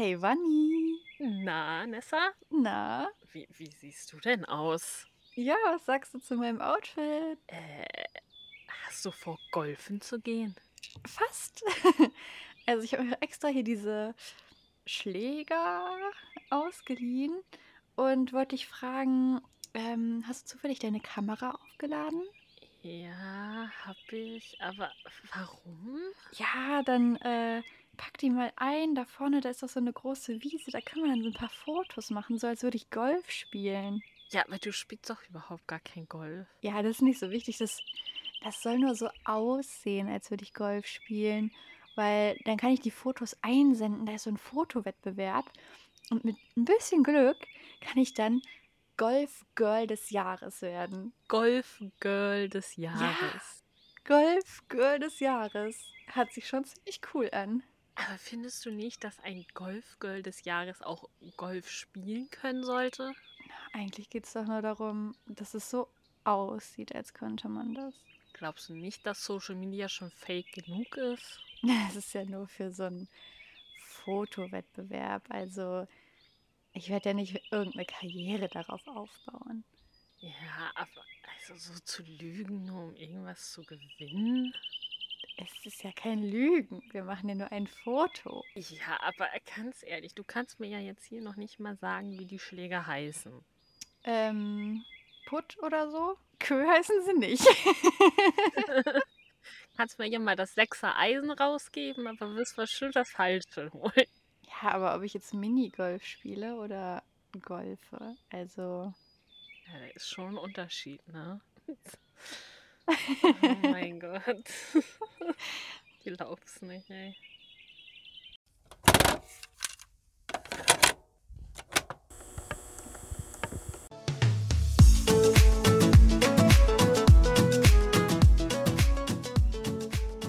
Hey Wanni. Na, Nessa? Na? Wie, wie siehst du denn aus? Ja, was sagst du zu meinem Outfit? Äh, hast du vor, golfen zu gehen? Fast. Also ich habe mir extra hier diese Schläger ausgeliehen und wollte dich fragen, ähm, hast du zufällig deine Kamera aufgeladen? Ja, hab ich. Aber warum? Ja, dann äh, pack die mal ein. Da vorne, da ist doch so eine große Wiese. Da kann man dann so ein paar Fotos machen, so als würde ich Golf spielen. Ja, aber du spielst doch überhaupt gar kein Golf. Ja, das ist nicht so wichtig. Das, das soll nur so aussehen, als würde ich Golf spielen. Weil dann kann ich die Fotos einsenden. Da ist so ein Fotowettbewerb. Und mit ein bisschen Glück kann ich dann Golf Girl des Jahres werden. Golf-Girl des Jahres. Golf Girl des Jahres. Hat sich schon ziemlich cool an. Aber findest du nicht, dass ein Golf-Girl des Jahres auch Golf spielen können sollte? Eigentlich geht es doch nur darum, dass es so aussieht, als könnte man das. Glaubst du nicht, dass Social Media schon fake genug ist? Es ist ja nur für so einen Fotowettbewerb. Also ich werde ja nicht irgendeine Karriere darauf aufbauen. Ja, aber also so zu lügen, nur um irgendwas zu gewinnen? Es ist ja kein Lügen. Wir machen ja nur ein Foto. Ja, aber ganz ehrlich, du kannst mir ja jetzt hier noch nicht mal sagen, wie die Schläger heißen. Ähm, Putt oder so? Kö heißen sie nicht. Kannst mir hier mal das Sechser Eisen rausgeben, aber wirst bestimmt das Falsche holen. ja, aber ob ich jetzt Minigolf spiele oder golfe, also Ja, da ist schon ein Unterschied, ne? Oh mein Gott. Ich glaub's nicht, ey.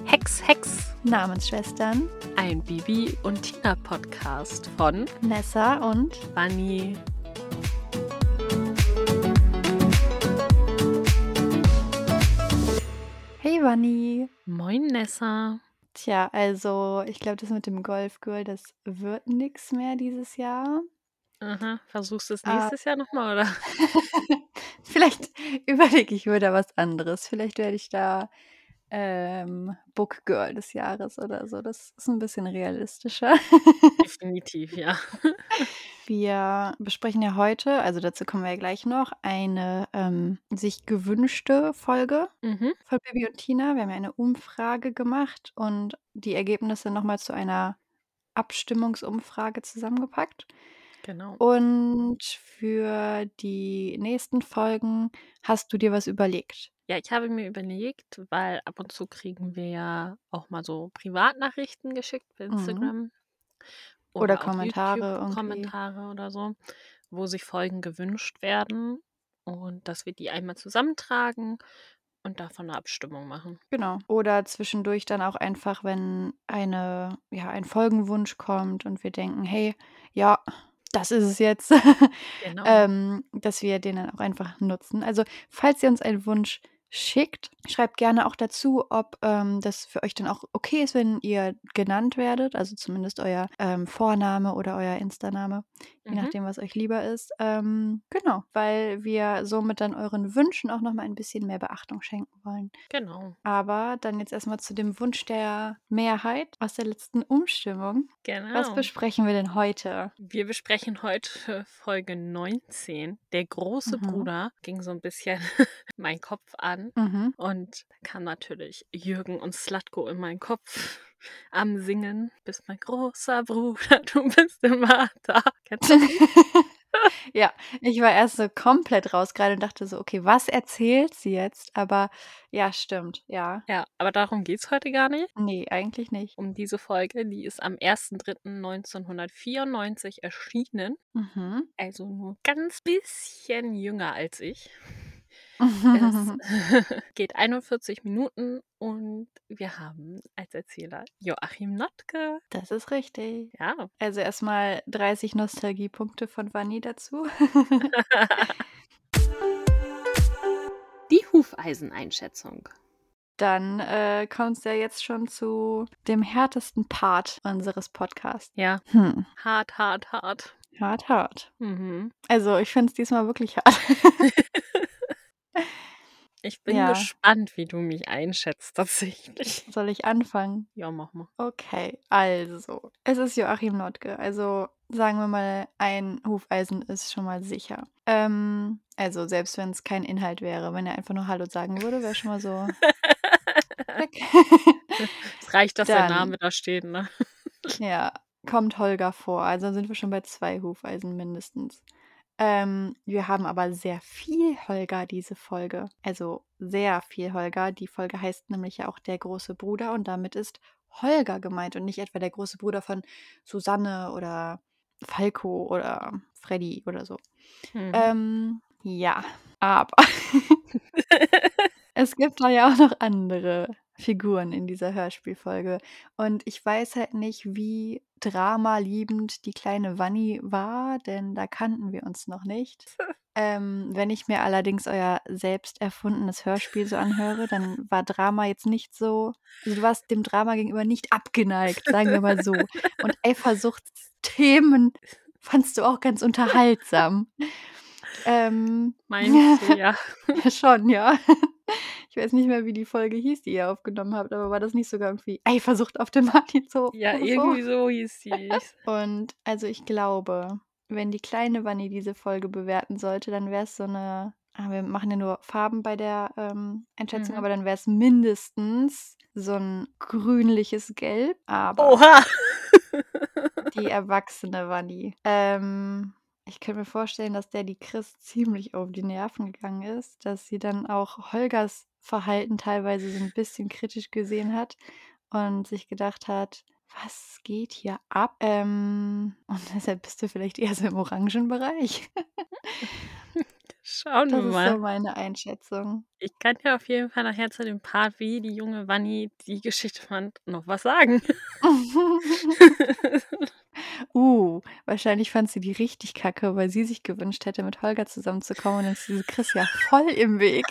Hex, Hex. Namensschwestern Ein Bibi und Tina Podcast von Nessa und Bunny. Hey Wanni. Moin Nessa. Tja, also ich glaube, das mit dem Golfgirl, das wird nix mehr dieses Jahr. Aha, versuchst du es Ah. nächstes Jahr nochmal, oder? Vielleicht überlege ich mir da was anderes. Vielleicht werde ich da ähm, Book Girl des Jahres oder so. Das ist ein bisschen realistischer. Definitiv, ja. Wir besprechen ja heute, also dazu kommen wir ja gleich noch, eine ähm, sich gewünschte Folge Mhm. von Bibi und Tina. Wir haben ja eine Umfrage gemacht und die Ergebnisse nochmal zu einer Abstimmungsumfrage zusammengepackt. Genau. Und für die nächsten Folgen hast du dir was überlegt. Ja, ich habe mir überlegt, weil ab und zu kriegen wir ja auch mal so Privatnachrichten geschickt per Mhm. Instagram. Oder auf Kommentare. Kommentare oder so, wo sich Folgen gewünscht werden. Und dass wir die einmal zusammentragen und davon eine Abstimmung machen. Genau. Oder zwischendurch dann auch einfach, wenn eine, ja, ein Folgenwunsch kommt und wir denken, hey, ja, das ist es jetzt, Genau. ähm, dass wir den dann auch einfach nutzen. Also, falls ihr uns einen Wunsch schickt, schreibt gerne auch dazu, ob ähm, das für euch dann auch okay ist, wenn ihr genannt werdet, also zumindest euer ähm, Vorname oder euer Insta-Name, je Mhm. nachdem, was euch lieber ist. Ähm, genau, weil wir somit dann euren Wünschen auch nochmal ein bisschen mehr Beachtung schenken wollen. Genau. Aber dann jetzt erstmal zu dem Wunsch der Mehrheit aus der letzten Umstimmung. Was Genau. besprechen wir denn heute? Wir besprechen heute Folge 19. Der große Mhm. Bruder ging so ein bisschen mein Kopf an. Mhm. Und da kam natürlich Jürgen und Slatko in meinen Kopf am Singen. Bist mein großer Bruder, du bist immer da. Kennst du ja, ich war erst so komplett raus gerade und dachte so, okay, was erzählt sie jetzt? Aber ja, stimmt, ja. Ja, aber darum geht es heute gar nicht. Nee, eigentlich nicht. Um diese Folge, die ist am 1.3.1994 erschienen. Mhm. Also nur ganz bisschen jünger als ich. Es geht 41 Minuten und wir haben als Erzähler Joachim Notke. Das ist richtig. Ja, Also erstmal 30 Nostalgiepunkte von Vanni dazu. Die Hufeiseneinschätzung. dann äh, kommt es ja jetzt schon zu dem härtesten Part unseres Podcasts. Ja. Hm. Hart, hart, hart. Hart, hart. Mhm. Also ich finde es diesmal wirklich hart. Ich bin Ja. gespannt, wie du mich einschätzt, tatsächlich. Soll ich anfangen? Ja, mach mal. Okay, also, es ist Joachim Notke. Also sagen wir mal, ein Hufeisen ist schon mal sicher. Ähm, also selbst wenn es kein Inhalt wäre, wenn er einfach nur Hallo sagen würde, wäre schon mal so. Es reicht, dass der Dann- Name da steht, ne? ja, kommt Holger vor. Also sind wir schon bei zwei Hufeisen mindestens. Ähm, wir haben aber sehr viel Holger diese Folge. Also sehr viel Holger. Die Folge heißt nämlich ja auch der große Bruder und damit ist Holger gemeint und nicht etwa der große Bruder von Susanne oder Falco oder Freddy oder so. Mhm. Ähm, ja, aber es gibt da ja auch noch andere Figuren in dieser Hörspielfolge. Und ich weiß halt nicht, wie dramaliebend die kleine Wanni war, denn da kannten wir uns noch nicht. Ähm, wenn ich mir allerdings euer selbst erfundenes Hörspiel so anhöre, dann war Drama jetzt nicht so. Also du warst dem Drama gegenüber nicht abgeneigt, sagen wir mal so. Und Eifersuchtsthemen fandst du auch ganz unterhaltsam. Ähm, Meinst du, ja. Schon, ja. Ich weiß nicht mehr, wie die Folge hieß, die ihr aufgenommen habt, aber war das nicht sogar irgendwie Eifersucht auf dem Martinshof? Ja, oder irgendwie so hieß sie. Und also ich glaube, wenn die kleine Wanni diese Folge bewerten sollte, dann wäre es so eine. Ah, wir machen ja nur Farben bei der ähm, Einschätzung, Mhm. aber dann wäre es mindestens so ein grünliches Gelb. Aber Oha! die erwachsene Wanni. Ähm, ich könnte mir vorstellen, dass der die Chris ziemlich auf die Nerven gegangen ist, dass sie dann auch Holgers Verhalten teilweise so ein bisschen kritisch gesehen hat und sich gedacht hat, was geht hier ab? Ähm, und deshalb bist du vielleicht eher so im Orangenbereich. Schauen Das wir ist mal. so meine Einschätzung. Ich kann ja auf jeden Fall nachher zu dem Part, wie die junge Wanni die Geschichte fand, noch was sagen. uh, wahrscheinlich fand sie die richtig kacke, weil sie sich gewünscht hätte, mit Holger zusammenzukommen und dann ist diese Chris ja voll im Weg.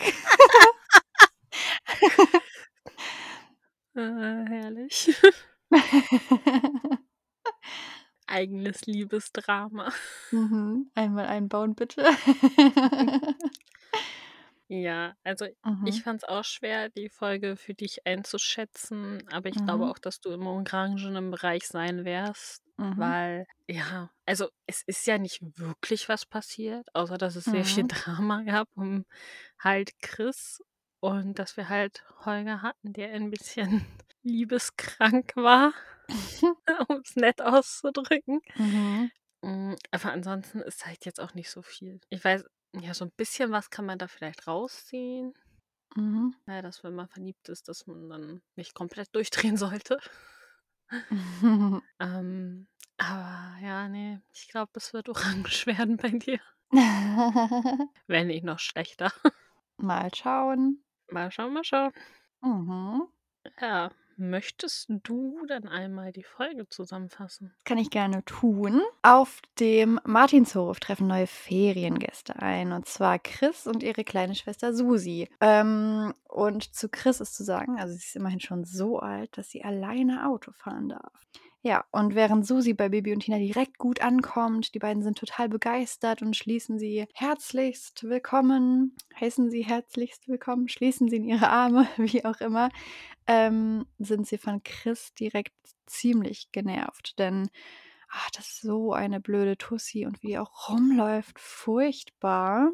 äh, herrlich. Eigenes Liebesdrama. Mhm. Einmal einbauen, bitte. Ja, also Mhm. ich fand es auch schwer, die Folge für dich einzuschätzen, aber ich glaube Mhm. auch, dass du im orangenen Bereich sein wirst, Mhm. weil, ja, also es ist ja nicht wirklich was passiert, außer dass es sehr viel Mhm. Drama gab um halt Chris und dass wir halt Holger hatten, der ein bisschen liebeskrank war, um es nett auszudrücken. Mhm. Mm, Aber ansonsten ist halt jetzt auch nicht so viel. Ich weiß, ja, so ein bisschen was kann man da vielleicht rausziehen. Mhm. Ja, dass wenn man verliebt ist, dass man dann nicht komplett durchdrehen sollte. Ähm, aber ja, nee, ich glaube, es wird orange werden bei dir. Wenn nicht noch schlechter. Mal schauen. Mal schauen, mal schauen. Mhm. Ja, möchtest du dann einmal die Folge zusammenfassen? Kann ich gerne tun. Auf dem Martinshof treffen neue Feriengäste ein. Und zwar Chris und ihre kleine Schwester Susi. Ähm, und zu Chris ist zu sagen, also sie ist immerhin schon so alt, dass sie alleine Auto fahren darf. Ja, und während Susi bei Baby und Tina direkt gut ankommt, die beiden sind total begeistert und schließen sie herzlichst willkommen, heißen sie herzlichst willkommen, schließen sie in ihre Arme, wie auch immer, ähm, sind sie von Chris direkt ziemlich genervt, denn ach, das ist so eine blöde Tussi und wie die auch rumläuft, furchtbar.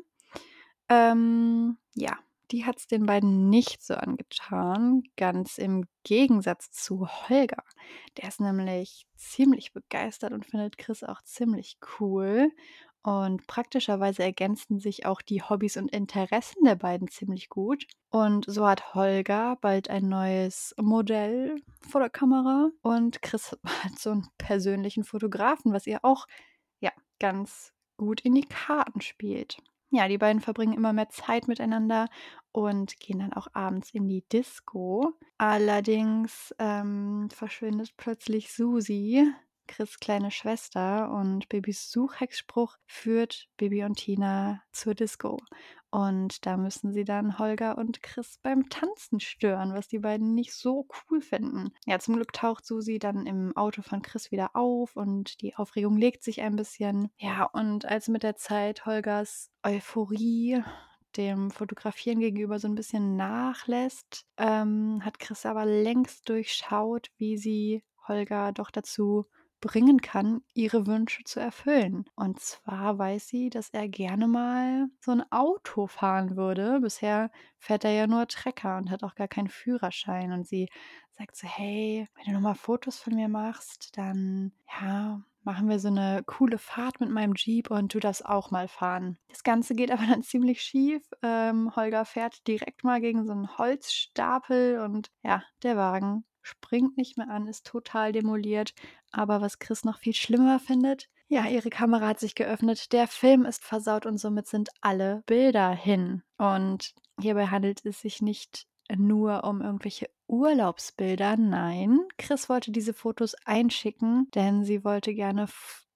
Ähm, ja, die hat es den beiden nicht so angetan, ganz im Gegensatz zu Holger. Der ist nämlich ziemlich begeistert und findet Chris auch ziemlich cool. Und praktischerweise ergänzen sich auch die Hobbys und Interessen der beiden ziemlich gut. Und so hat Holger bald ein neues Modell vor der Kamera und Chris hat so einen persönlichen Fotografen, was ihr auch ja ganz gut in die Karten spielt. Ja, die beiden verbringen immer mehr Zeit miteinander und gehen dann auch abends in die Disco. Allerdings ähm, verschwindet plötzlich Susi Chris kleine Schwester und Babys Suchhexspruch führt Baby und Tina zur Disco. Und da müssen sie dann Holger und Chris beim Tanzen stören, was die beiden nicht so cool finden. Ja, zum Glück taucht Susi dann im Auto von Chris wieder auf und die Aufregung legt sich ein bisschen. Ja, und als mit der Zeit Holgers Euphorie dem Fotografieren gegenüber so ein bisschen nachlässt, ähm, hat Chris aber längst durchschaut, wie sie Holger doch dazu bringen kann, ihre Wünsche zu erfüllen. Und zwar weiß sie, dass er gerne mal so ein Auto fahren würde. Bisher fährt er ja nur Trecker und hat auch gar keinen Führerschein. Und sie sagt so, hey, wenn du nochmal Fotos von mir machst, dann ja, machen wir so eine coole Fahrt mit meinem Jeep und du darfst auch mal fahren. Das Ganze geht aber dann ziemlich schief. Ähm, Holger fährt direkt mal gegen so einen Holzstapel und ja, der Wagen springt nicht mehr an, ist total demoliert. Aber was Chris noch viel schlimmer findet, ja, ihre Kamera hat sich geöffnet, der Film ist versaut und somit sind alle Bilder hin. Und hierbei handelt es sich nicht nur um irgendwelche Urlaubsbilder. Nein, Chris wollte diese Fotos einschicken, denn sie wollte gerne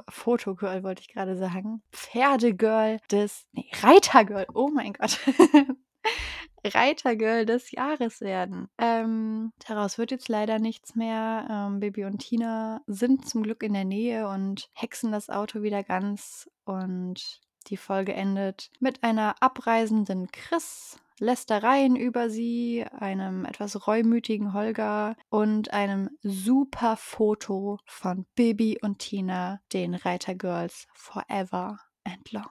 Fotogirl, wollte ich gerade sagen. Pferdegirl des, nee, Reitergirl, oh mein Gott. Reitergirl des Jahres werden. Ähm, daraus wird jetzt leider nichts mehr. Ähm, Baby und Tina sind zum Glück in der Nähe und hexen das Auto wieder ganz. Und die Folge endet mit einer abreisenden Chris, Lästereien über sie, einem etwas reumütigen Holger und einem super Foto von Baby und Tina, den Reitergirls Forever and Longer.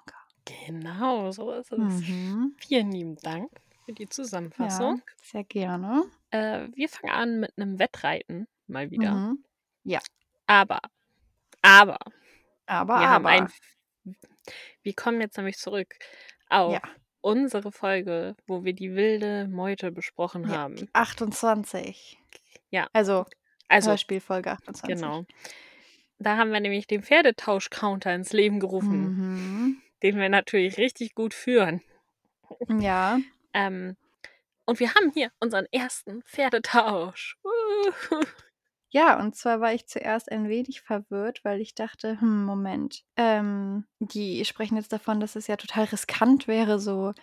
Genau, so ist es. Mhm. Vielen lieben Dank für die Ja, Zusammenfassung. sehr gerne. Äh, wir fangen an mit einem Wettreiten mal wieder. Mhm. Ja, Aber, aber, aber, wir aber. ein. Wir kommen jetzt nämlich zurück auf Ja, unsere Folge, wo wir die wilde Meute besprochen ja, haben. die 28. Ja, Also also, Hörspielfolge 28. genau. Da haben wir nämlich den Pferdetausch-Counter ins Leben gerufen, Mhm. den wir natürlich richtig gut führen. Ja, Ähm, und wir haben hier unseren ersten Pferdetausch. Ja, und zwar war ich zuerst ein wenig verwirrt, weil ich dachte, hm, Moment, ähm, die sprechen jetzt davon, dass es ja total riskant wäre, so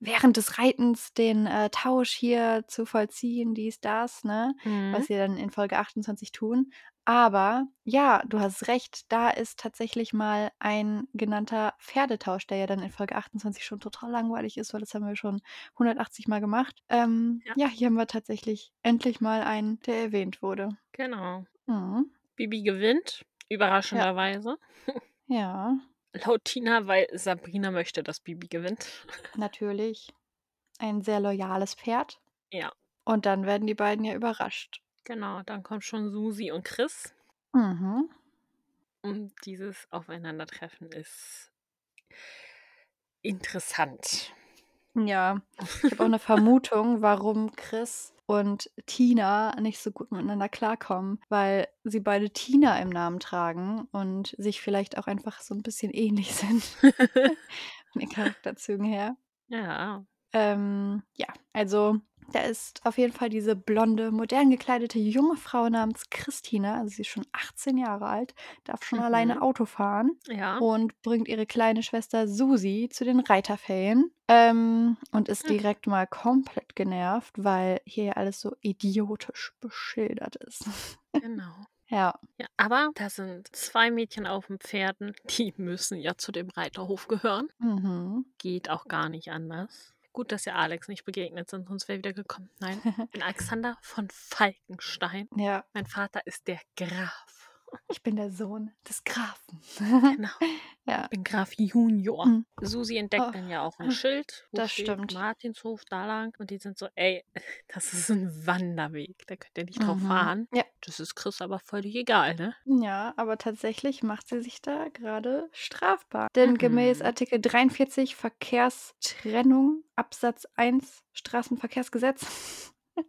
während des Reitens den äh, Tausch hier zu vollziehen, dies, das, ne? Mhm. Was sie dann in Folge 28 tun. Aber ja, du hast recht, da ist tatsächlich mal ein genannter Pferdetausch, der ja dann in Folge 28 schon total langweilig ist, weil das haben wir schon 180 Mal gemacht. Ähm, Ja. ja, hier haben wir tatsächlich endlich mal einen, der erwähnt wurde. Genau. Mhm. Bibi gewinnt, überraschenderweise. Ja, Laut Tina, weil Sabrina möchte, dass Bibi gewinnt. natürlich. Ein sehr loyales Pferd. Ja, Und dann werden die beiden ja überrascht. Genau. Dann kommt schon Susi und Chris. Mhm. Und dieses Aufeinandertreffen ist interessant. Ja, ich habe auch eine Vermutung, warum Chris und Tina nicht so gut miteinander klarkommen, weil sie beide Tina im Namen tragen und sich vielleicht auch einfach so ein bisschen ähnlich sind von den Charakterzügen her. ja. Ähm, ja, also da ist auf jeden Fall diese blonde, modern gekleidete junge Frau namens Christina, also sie ist schon 18 Jahre alt, darf schon alleine Mhm. Auto fahren Ja. und bringt ihre kleine Schwester Susi zu den Reiterferien ähm, und ist Hm. direkt mal komplett genervt, weil hier ja alles so idiotisch beschildert ist. Genau. ja, Ja, aber da sind zwei Mädchen auf dem Pferden, die müssen ja zu dem Reiterhof gehören. mhm. Geht auch gar nicht anders. Gut, dass ihr Alex nicht begegnet sind, sonst wäre wieder gekommen. Nein, ich bin Alexander von Falkenstein. ja, Mein Vater ist der Graf. Ich bin der Sohn des Grafen. Genau, ja, ich bin Graf Junior. Mhm. Susi entdeckt Oh. dann ja auch ein Schild. Wo Das stimmt. Martinshof da lang. Und die sind so, ey, das ist ein Wanderweg. Da könnt ihr nicht drauf Mhm. fahren. Ja. Das ist Chris aber völlig egal, ne? Ja, aber tatsächlich macht sie sich da gerade strafbar. Denn gemäß Mhm. Artikel 43 Verkehrstrennung Absatz 1 Straßenverkehrsgesetz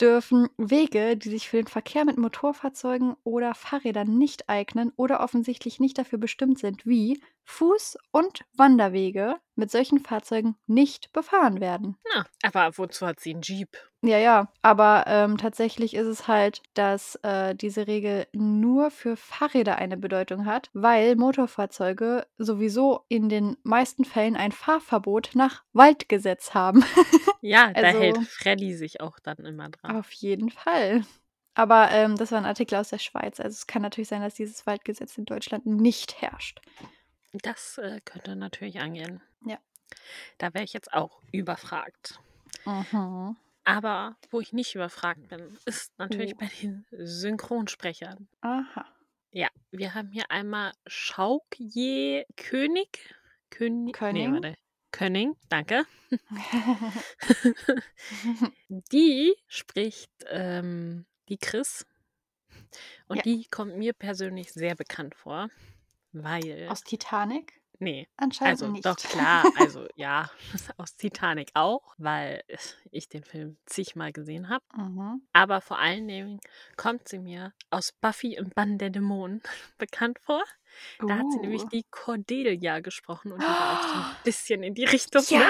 dürfen Wege, die sich für den Verkehr mit Motorfahrzeugen oder Fahrrädern nicht eignen oder offensichtlich nicht dafür bestimmt sind, wie Fuß- und Wanderwege mit solchen Fahrzeugen nicht befahren werden. Na, aber wozu hat sie einen Jeep? Ja, ja, aber ähm, tatsächlich ist es halt, dass äh, diese Regel nur für Fahrräder eine Bedeutung hat, weil Motorfahrzeuge sowieso in den meisten Fällen ein Fahrverbot nach Waldgesetz haben. Ja, da hält Also Freddy sich auch dann immer dran. auf jeden Fall. Aber ähm, das war ein Artikel aus der Schweiz. Also es kann natürlich sein, dass dieses Waldgesetz in Deutschland nicht herrscht. Das äh, könnte natürlich angehen. Ja. Da wäre ich jetzt auch überfragt. Mhm. Aber wo ich nicht überfragt bin, ist natürlich Oh. bei den Synchronsprechern. Aha. Ja, wir haben hier einmal Schaukje König. König. Nee, Könning. warte. Könning, danke. Die spricht ähm, die Chris. Und Ja. die kommt mir persönlich sehr bekannt vor, weil. Aus Titanic? nee, Anscheinend also nicht. doch klar, also ja, aus Titanic auch, weil ich den Film zigmal gesehen habe. Mhm. Aber vor allen Dingen kommt sie mir aus Buffy im Bann der Dämonen bekannt vor. Da hat sie nämlich Uh. die Cordelia gesprochen und die war auch so ein bisschen in die Richtung. Ne?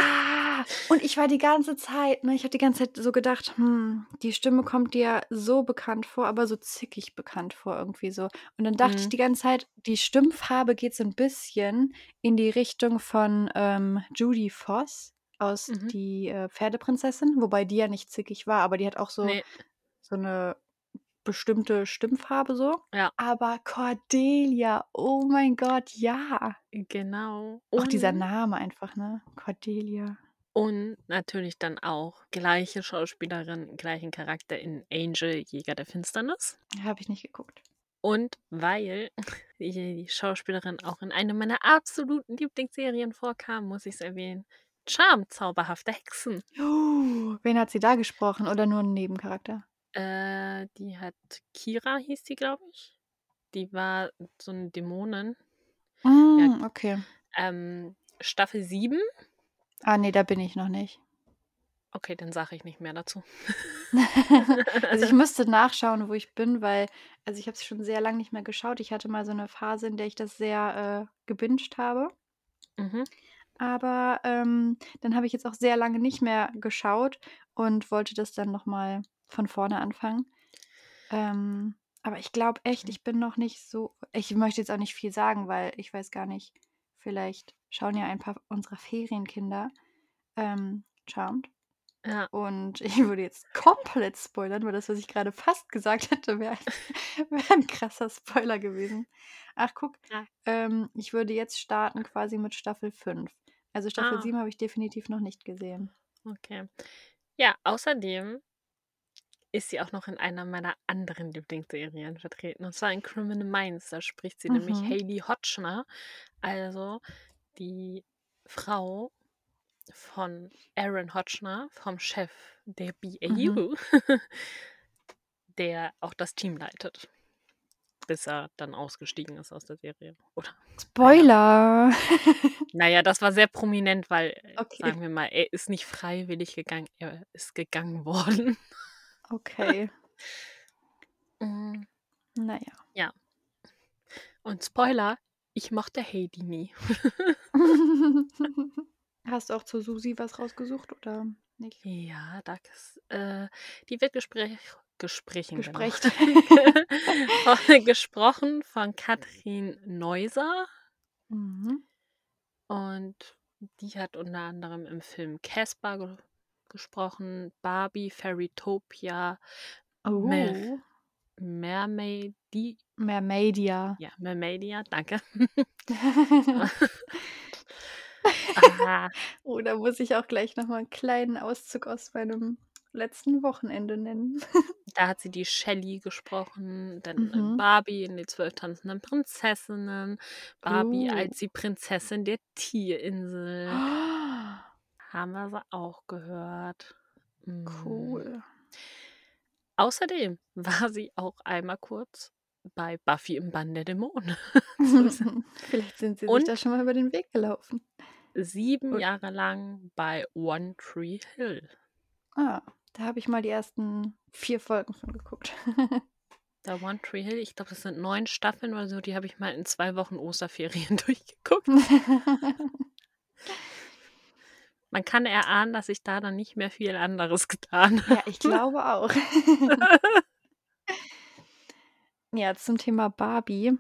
Ja! Und ich war die ganze Zeit, ne, ich habe die ganze Zeit so gedacht, hm, die Stimme kommt dir so bekannt vor, aber so zickig bekannt vor irgendwie so. Und dann dachte ich Mhm. die ganze Zeit, die Stimmfarbe geht so ein bisschen in die Richtung von ähm, Judy Foss aus Mhm. Die äh, Pferdeprinzessin, wobei die ja nicht zickig war, aber die hat auch so, Nee, so eine bestimmte Stimmfarbe so. ja, Aber Cordelia, oh mein Gott, ja. genau. Auch dieser Und, Name einfach, ne? Cordelia. Und natürlich dann auch gleiche Schauspielerin, gleichen Charakter in Angel, Jäger der Finsternis. Habe ich nicht geguckt. Und weil die, Schauspielerin auch in einer meiner absoluten Lieblingsserien vorkam, muss ich es erwähnen. Charm, zauberhafte Hexen. Uh, wen hat sie da gesprochen oder nur ein Nebencharakter? Äh, die hat Kira, hieß die, glaube ich. Die war so eine Dämonin. Ja, Mm, okay. ähm, Staffel 7. Ah, nee, da bin ich noch nicht. Okay, dann sage ich nicht mehr dazu. also ich müsste nachschauen, wo ich bin, weil, also ich habe es schon sehr lange nicht mehr geschaut. Ich hatte mal so eine Phase, in der ich das sehr äh, gebinged habe. Mhm. Aber ähm, dann habe ich jetzt auch sehr lange nicht mehr geschaut und wollte das dann nochmal von vorne anfangen. Ähm, aber ich glaube echt, ich bin noch nicht so. Ich möchte jetzt auch nicht viel sagen, weil ich weiß gar nicht, vielleicht schauen ja ein paar unserer Ferienkinder ähm, Charmed. Ja, Und ich würde jetzt komplett spoilern, weil das, was ich gerade fast gesagt hätte, wäre wär ein krasser Spoiler gewesen. Ach, guck, ja. ähm, ich würde jetzt starten quasi mit Staffel 5. Also Staffel Ah, 7 habe ich definitiv noch nicht gesehen. okay. Ja, außerdem ist sie auch noch in einer meiner anderen Lieblingsserien vertreten. Und zwar in Criminal Minds. Da spricht sie nämlich Mhm. Hayley Hotchner, also die Frau von Aaron Hotchner, vom Chef der Mhm. BAU, der auch das Team leitet, bis er dann ausgestiegen ist aus der Serie. Oder, Spoiler! naja, das war sehr prominent, weil, äh, okay. sagen wir mal, er ist nicht freiwillig gegangen, er ist gegangen worden. Okay. Mm, Naja. ja. Und Spoiler, ich mochte Heidi nie. Hast du auch zu Susi was rausgesucht oder nicht? Ja, das, äh, die wird Gespräch, Gesprächen, genau. Von- gesprochen von Katrin Neuser. mhm. Und die hat unter anderem im Film Casper gesprochen, Barbie, Fairytopia, Mer Oh. Mermaid, die, Mermaidia. ja, Mermaidia, danke. Ah, oh, da muss ich auch gleich nochmal einen kleinen Auszug aus meinem letzten Wochenende nennen. da hat sie die Shelley gesprochen, dann äh, mhm. Barbie in die zwölf tanzenden Prinzessinnen, Barbie Oh. als die Prinzessin der Tierinsel. Haben wir sie auch gehört. Mm. Cool. Außerdem war sie auch einmal kurz bei Buffy im Bann der Dämonen. Vielleicht sind sie sich da schon mal über den Weg gelaufen. sieben Und, Jahre lang bei One Tree Hill. ah, da habe ich mal die ersten vier Folgen von geguckt. Der One Tree Hill, ich glaube, das sind neun Staffeln oder so, die habe ich mal in zwei Wochen Osterferien durchgeguckt. Man kann erahnen, dass ich da dann nicht mehr viel anderes getan habe. Ja, ich glaube auch. ja, zum Thema Barbie.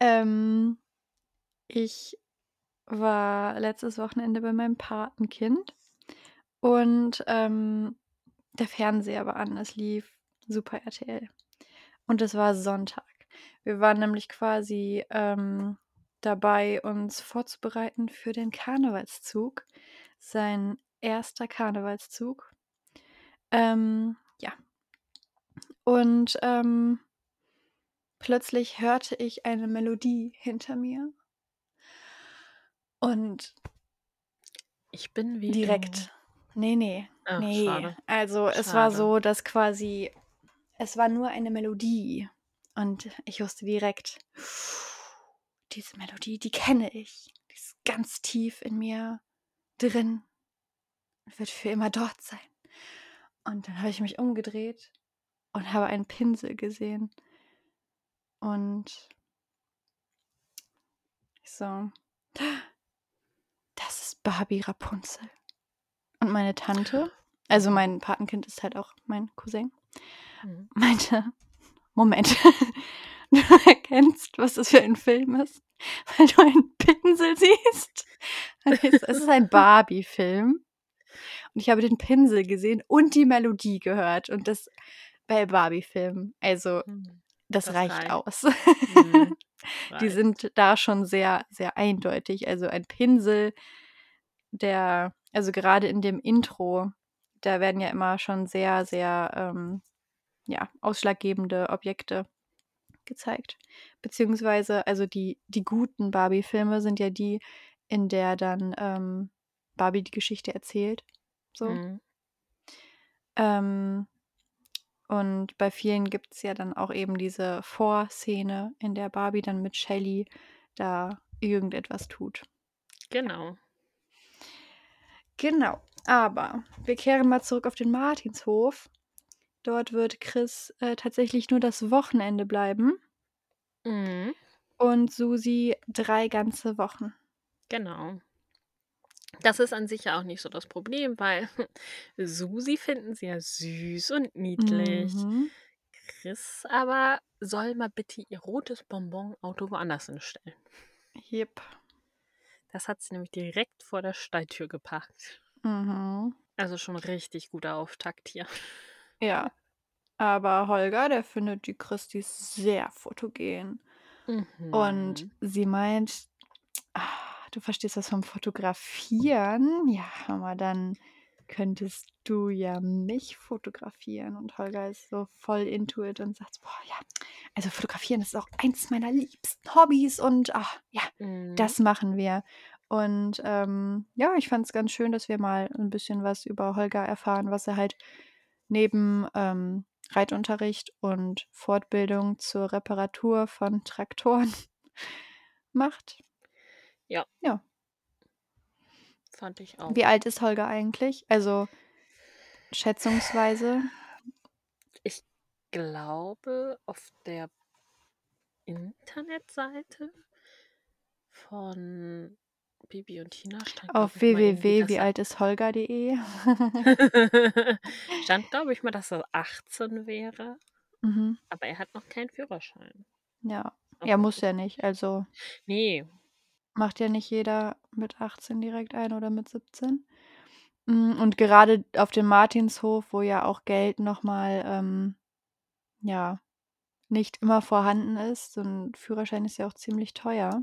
Ähm, ich war letztes Wochenende bei meinem Patenkind und ähm, der Fernseher war an, es lief Super RTL. Und es war Sonntag. Wir waren nämlich quasi ähm, dabei, uns vorzubereiten für den Karnevalszug. Sein erster Karnevalszug. Ähm, ja. Und ähm, plötzlich hörte ich eine Melodie hinter mir. Und Ich bin wie direkt. Nee, nee. Ach, nee. schade. Also es war so, dass quasi. Es war nur eine Melodie. Und ich wusste direkt, diese Melodie, die kenne ich. Die ist ganz tief in mir drin. Wird für immer dort sein. Und dann habe ich mich umgedreht und habe einen Pinsel gesehen. Und ich so, das ist Barbie Rapunzel. Und meine Tante, also mein Patenkind ist halt auch mein Cousin, Mhm. meinte, Moment, du erkennst, was das für ein Film ist, weil du einen Pinsel siehst. Es ist ein Barbie-Film. Und ich habe den Pinsel gesehen und die Melodie gehört. Und das bei Barbie-Filmen. Also, Mhm. das, Das reicht reicht. aus. Mhm. Die Reicht. sind da schon sehr, sehr eindeutig. Also ein Pinsel, der, also gerade in dem Intro, da werden ja immer schon sehr, sehr, ähm, ja, ausschlaggebende Objekte gezeigt. Beziehungsweise, also die, die guten Barbie-Filme sind ja die, in der dann ähm, Barbie die Geschichte erzählt. So. Mhm. Ähm, und bei vielen gibt es ja dann auch eben diese Vorszene, in der Barbie dann mit Shelly da irgendetwas tut. Genau. Genau, aber wir kehren mal zurück auf den Martinshof. Dort wird Chris äh, tatsächlich nur das Wochenende bleiben Mhm. und Susi drei ganze Wochen. Genau. Das ist an sich ja auch nicht so das Problem, weil Susi finden sie ja süß und niedlich. Mhm. Chris aber soll mal bitte ihr rotes Bonbon-Auto woanders hinstellen. Yep. Das hat sie nämlich direkt vor der Stalltür geparkt. Mhm. Also schon richtig guter Auftakt hier. Ja. Aber Holger, der findet die Christis sehr fotogen. Und Mhm. sie meint, ah, du verstehst was vom Fotografieren? Ja, Mama, dann könntest du ja mich fotografieren. Und Holger ist so voll into it und sagt, boah, ja, also fotografieren ist auch eins meiner liebsten Hobbys und ach, ja, Mhm. das machen wir. Und ähm, ja, ich fand es ganz schön, dass wir mal ein bisschen was über Holger erfahren, was er halt neben ähm, Reitunterricht und Fortbildung zur Reparatur von Traktoren macht. Ja. Ja. Fand ich auch. Wie alt ist Holger eigentlich? Also schätzungsweise. Ich glaube, auf der Internetseite von Bibi und Tina stand Auf glaub ich, mal irgendwie, www. dass wie er- alt ist Holger.de. stand, glaube ich, mal, dass er 18 wäre. mhm. Aber er hat noch keinen Führerschein. Ja. Nicht. muss ja nicht. Also Nee, macht ja nicht jeder mit 18 direkt ein oder mit 17. Mm, Und gerade auf dem Martinshof, wo ja auch Geld nochmal, ähm, ja, nicht immer vorhanden ist. So ein Führerschein ist ja auch ziemlich teuer.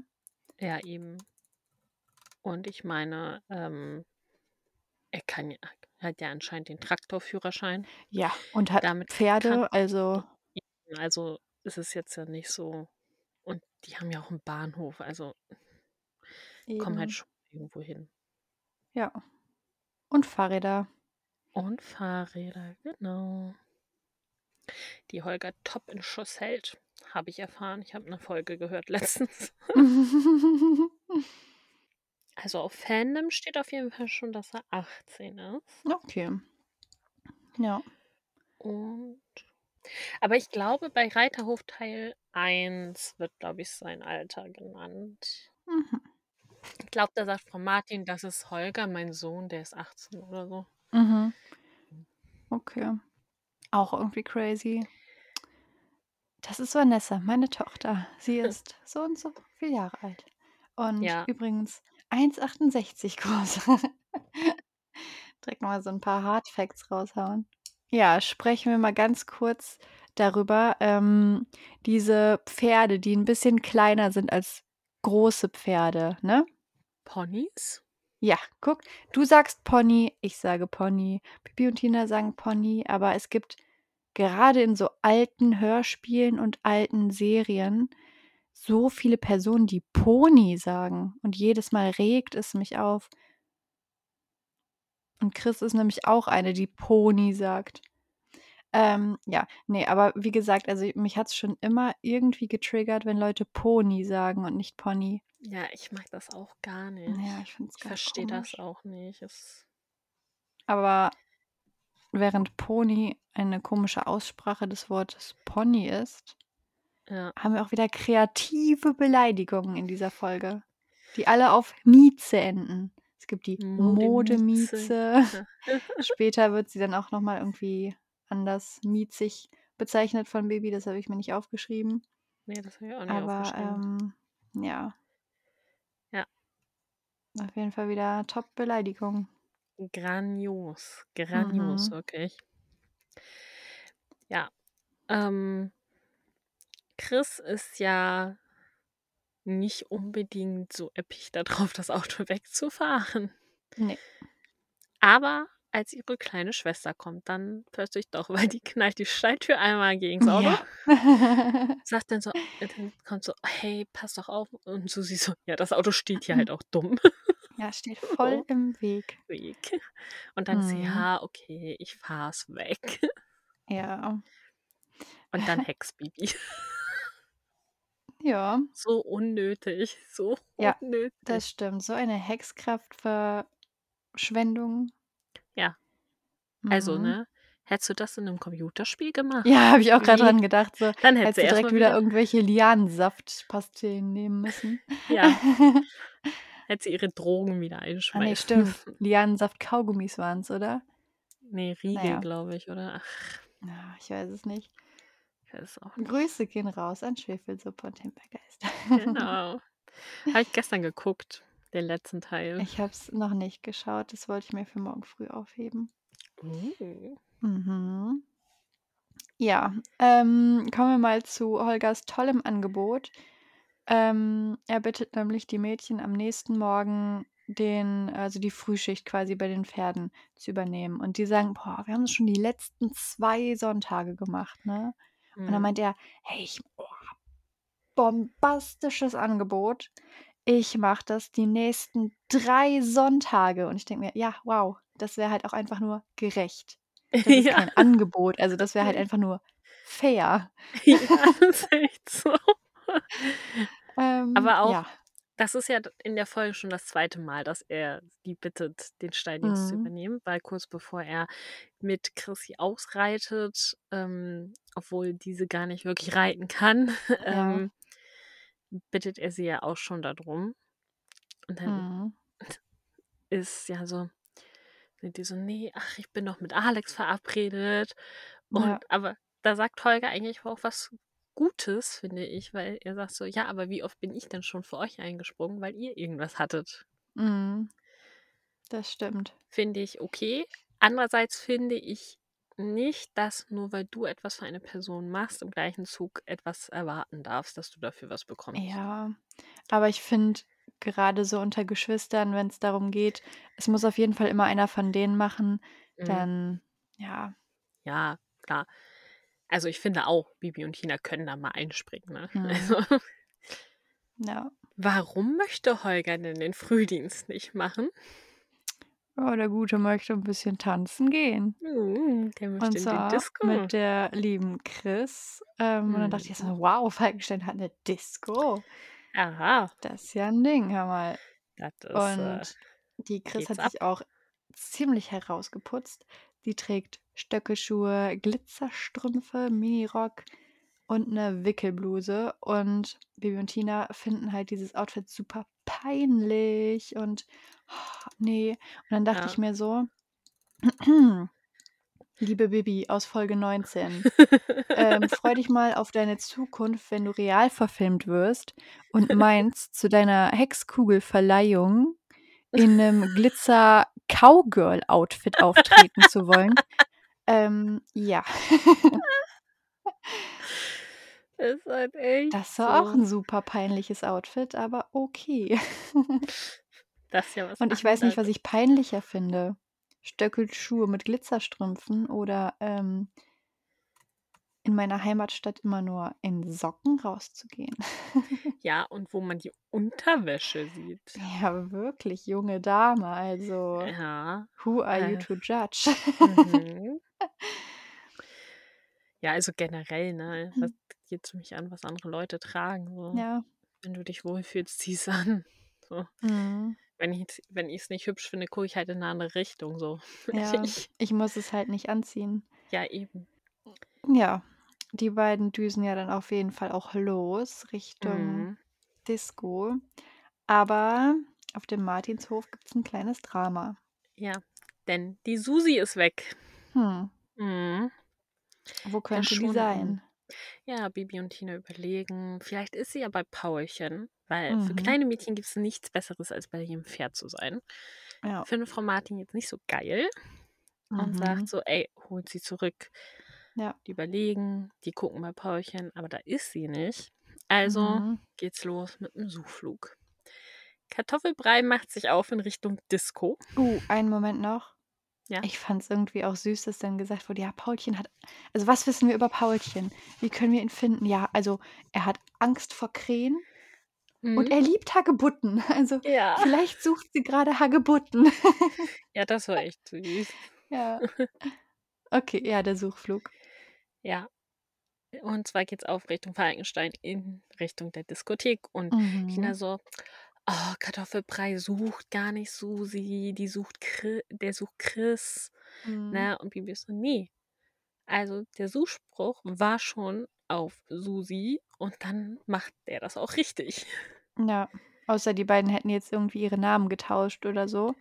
ja, eben. Und ich meine, ähm, er kann ja, hat ja anscheinend den Traktorführerschein. Ja, und hat Damit Pferde, kann- also Also ist es jetzt ja nicht so. Und die haben ja auch einen Bahnhof, also kommen eben, halt schon irgendwo hin. ja. Und Fahrräder. Und Fahrräder, genau. Die Holger top in Schuss hält, habe ich erfahren. Ich habe eine Folge gehört letztens. Also auf Fandom steht auf jeden Fall schon, dass er 18 ist. okay. Ja. Und Aber ich glaube, bei Reiterhof Teil 1 wird, glaube ich, sein Alter genannt. Mhm. Ich glaube, da sagt Frau Martin, das ist Holger, mein Sohn, der ist 18 oder so. Mhm. Okay. Auch irgendwie crazy. Das ist Vanessa, meine Tochter. Sie ist so und so viele Jahre alt. Und Ja. übrigens 1,68 groß. Direkt mal so ein paar Hard Facts raushauen. Ja, sprechen wir mal ganz kurz darüber. Ähm, diese Pferde, die ein bisschen kleiner sind als große Pferde, ne? Ponys? Ja, guck, du sagst Pony, ich sage Pony. Bibi und Tina sagen Pony, aber es gibt gerade in so alten Hörspielen und alten Serien so viele Personen, die Pony sagen. Und jedes Mal regt es mich auf. Und Chris ist nämlich auch eine, die Pony sagt. Ähm, ja, nee, aber wie gesagt, also mich hat es schon immer irgendwie getriggert, wenn Leute Pony sagen und nicht Pony. Ja, ich mag das auch gar nicht. Ja, ich finde es Ich ganz verstehe das auch nicht. Es, Aber während Pony eine komische Aussprache des Wortes Pony ist, ja. haben wir auch wieder kreative Beleidigungen in dieser Folge, die alle auf Mieze enden. Es gibt die Modemieze. Modemieze. Später wird sie dann auch nochmal irgendwie anders miezig bezeichnet von Baby. Das habe ich mir nicht aufgeschrieben. Nee, das habe ich auch nicht Aber aufgeschrieben. ähm, ja. Ja. Auf jeden Fall wieder Top-Beleidigung. Grandios. Grandios, Mhm. wirklich. Ja. Ähm, Chris ist ja nicht unbedingt so eppig darauf, das Auto wegzufahren. Nee. Aber als ihre kleine Schwester kommt, dann plötzlich doch, weil die knallt die Steintür einmal gegen das Auto. Ja. Sagt dann so, äh, dann kommt so, hey, pass doch auf. Und Susi so, ja, das Auto steht hier halt auch dumm. ja, steht voll im Weg. Weg. Und dann ist sie, Mhm. ja, okay, ich fahr's weg. Ja. Und dann Hexbibi. Ja, So unnötig, so Ja, unnötig. das stimmt. So eine Hexkraftverschwendung. Ja. Also, Mhm. ne? Hättest du das in einem Computerspiel gemacht? Ja, habe ich auch gerade dran gedacht. So, Dann hättest hättest du du direkt erstmal wieder wieder, irgendwelche Lianensaftpastillen nehmen müssen. ja, hätte sie ihre Drogen wieder ah, nee, einschmeißen stimmt. müssen. Lianensaft-Kaugummis waren es, oder? Nee, Riegel, Naja. glaube ich, oder? Ach, Ja, ich weiß es nicht. Grüße gehen raus an Schwefelsuppe und Himbeergeist. Genau. Habe ich gestern geguckt, den letzten Teil. Ich habe es noch nicht geschaut. Das wollte ich mir für morgen früh aufheben. Uh. Mhm. Ja, ähm, kommen wir mal zu Holgers tollem Angebot. Ähm, er bittet nämlich die Mädchen am nächsten Morgen den, also die Frühschicht quasi bei den Pferden zu übernehmen. Und die sagen, boah, wir haben das schon die letzten zwei Sonntage gemacht, ne? Und dann Hm. meint er, hey, ich, oh, bombastisches Angebot. Ich mache das die nächsten drei Sonntage. Und ich denke mir, ja, wow, das wäre halt auch einfach nur gerecht. Das ist Ja. kein Angebot, also das wäre halt einfach nur fair. Ja, das ist echt so. Ähm, Aber auch, ja. Das ist ja in der Folge schon das zweite Mal, dass er die bittet, den Stalldienst zu Mhm. übernehmen, weil kurz bevor er mit Chrissy ausreitet, ähm, obwohl diese gar nicht wirklich reiten kann, Ja. ähm, bittet er sie ja auch schon darum. Und dann Mhm. ist ja so, sind die so, nee, ach, ich bin doch mit Alex verabredet. Und Ja. aber da sagt Holger eigentlich auch was Gutes, finde ich, weil er sagt so, ja, aber wie oft bin ich denn schon für euch eingesprungen, weil ihr irgendwas hattet? Mhm. Das stimmt. Finde ich okay. Andererseits finde ich nicht, dass nur weil du etwas für eine Person machst, im gleichen Zug etwas erwarten darfst, dass du dafür was bekommst. Ja, aber ich finde gerade so unter Geschwistern, wenn es darum geht, es muss auf jeden Fall immer einer von denen machen, Mhm. dann ja. Ja, klar. Also ich finde auch, Bibi und Tina können da mal einspringen. Ne? Mhm. Also, Ja. warum möchte Holger denn den Frühdienst nicht machen? Oh, der Gute möchte ein bisschen tanzen gehen. Mm, der möchte Und in die zwar Disco. mit der lieben Chris. Ähm, Und dann dachte ich Mhm. so, wow, Falkenstein hat eine Disco. Aha, Das ist ja ein Ding, hör mal. das ist, äh, Und die Chris hat sich auch ziemlich herausgeputzt. Sie trägt Stöckelschuhe, Glitzerstrümpfe, Minirock und eine Wickelbluse. Und Bibi und Tina finden halt dieses Outfit super peinlich und oh, nee. Und dann dachte Ja. ich mir so, liebe Bibi aus Folge 19, ähm, freu dich mal auf deine Zukunft, wenn du real verfilmt wirst und meinst, zu deiner Hexkugelverleihung in einem Glitzer-Cowgirl-Outfit auftreten zu wollen. Ähm, ja. Ist halt echt Das war auch so. ein super peinliches Outfit, aber okay. Das ist ja was Und ich weiß nicht, was ich peinlicher finde. Stöckelschuhe mit Glitzerstrümpfen oder ähm, in meiner Heimatstadt immer nur in Socken rauszugehen. Ja, und wo man die Unterwäsche sieht. Ja, wirklich, junge Dame. Also, Ja. who are you Äh, to judge? mhm. Ja, also generell, ne? Was geht's mich an, was andere Leute tragen? So. Ja. Wenn du dich wohlfühlst, zieh's an. So. Mhm. Wenn ich es nicht hübsch finde, gucke ich halt in eine andere Richtung. So. Ja, Ich, ich muss es halt nicht anziehen. ja, eben. Ja, die beiden düsen ja dann auf jeden Fall auch los Richtung Mhm. Disco. Aber auf dem Martinshof gibt es ein kleines Drama. Ja, denn die Susi ist weg. Hm, Mhm. wo könnte die Verschwunden. sein? Ja, Bibi und Tina überlegen, vielleicht ist sie ja bei Paulchen, weil für Mhm. kleine Mädchen gibt es nichts Besseres, als bei ihrem Pferd zu sein. Ja. Finde Frau Martin jetzt nicht so geil und Mhm. sagt so, ey, holt sie zurück. Ja. Die überlegen, die gucken bei Paulchen, aber da ist sie nicht. Also Mhm. geht's los mit einem Suchflug. Kartoffelbrei macht sich auf in Richtung Disco. Uh, einen Moment noch. Ja. Ich fand es irgendwie auch süß, dass dann gesagt wurde, ja, Paulchen hat. Also, was wissen wir über Paulchen? Wie können wir ihn finden? Ja, also, er hat Angst vor Krähen und Mhm. er liebt Hagebutten. Also, Ja. vielleicht sucht sie gerade Hagebutten. Ja, das war echt süß. Ja. Okay, ja, der Suchflug. Ja. Und zwar geht's auf Richtung Falkenstein in Richtung der Diskothek. Und Mhm. so, oh, Kartoffelbrei sucht gar nicht Susi, die sucht Chri der sucht Chris. Mhm. Ne? Und Bibi so, nee. Also der Suchspruch war schon auf Susi und dann macht der das auch richtig. Ja, außer die beiden hätten jetzt irgendwie ihre Namen getauscht oder so.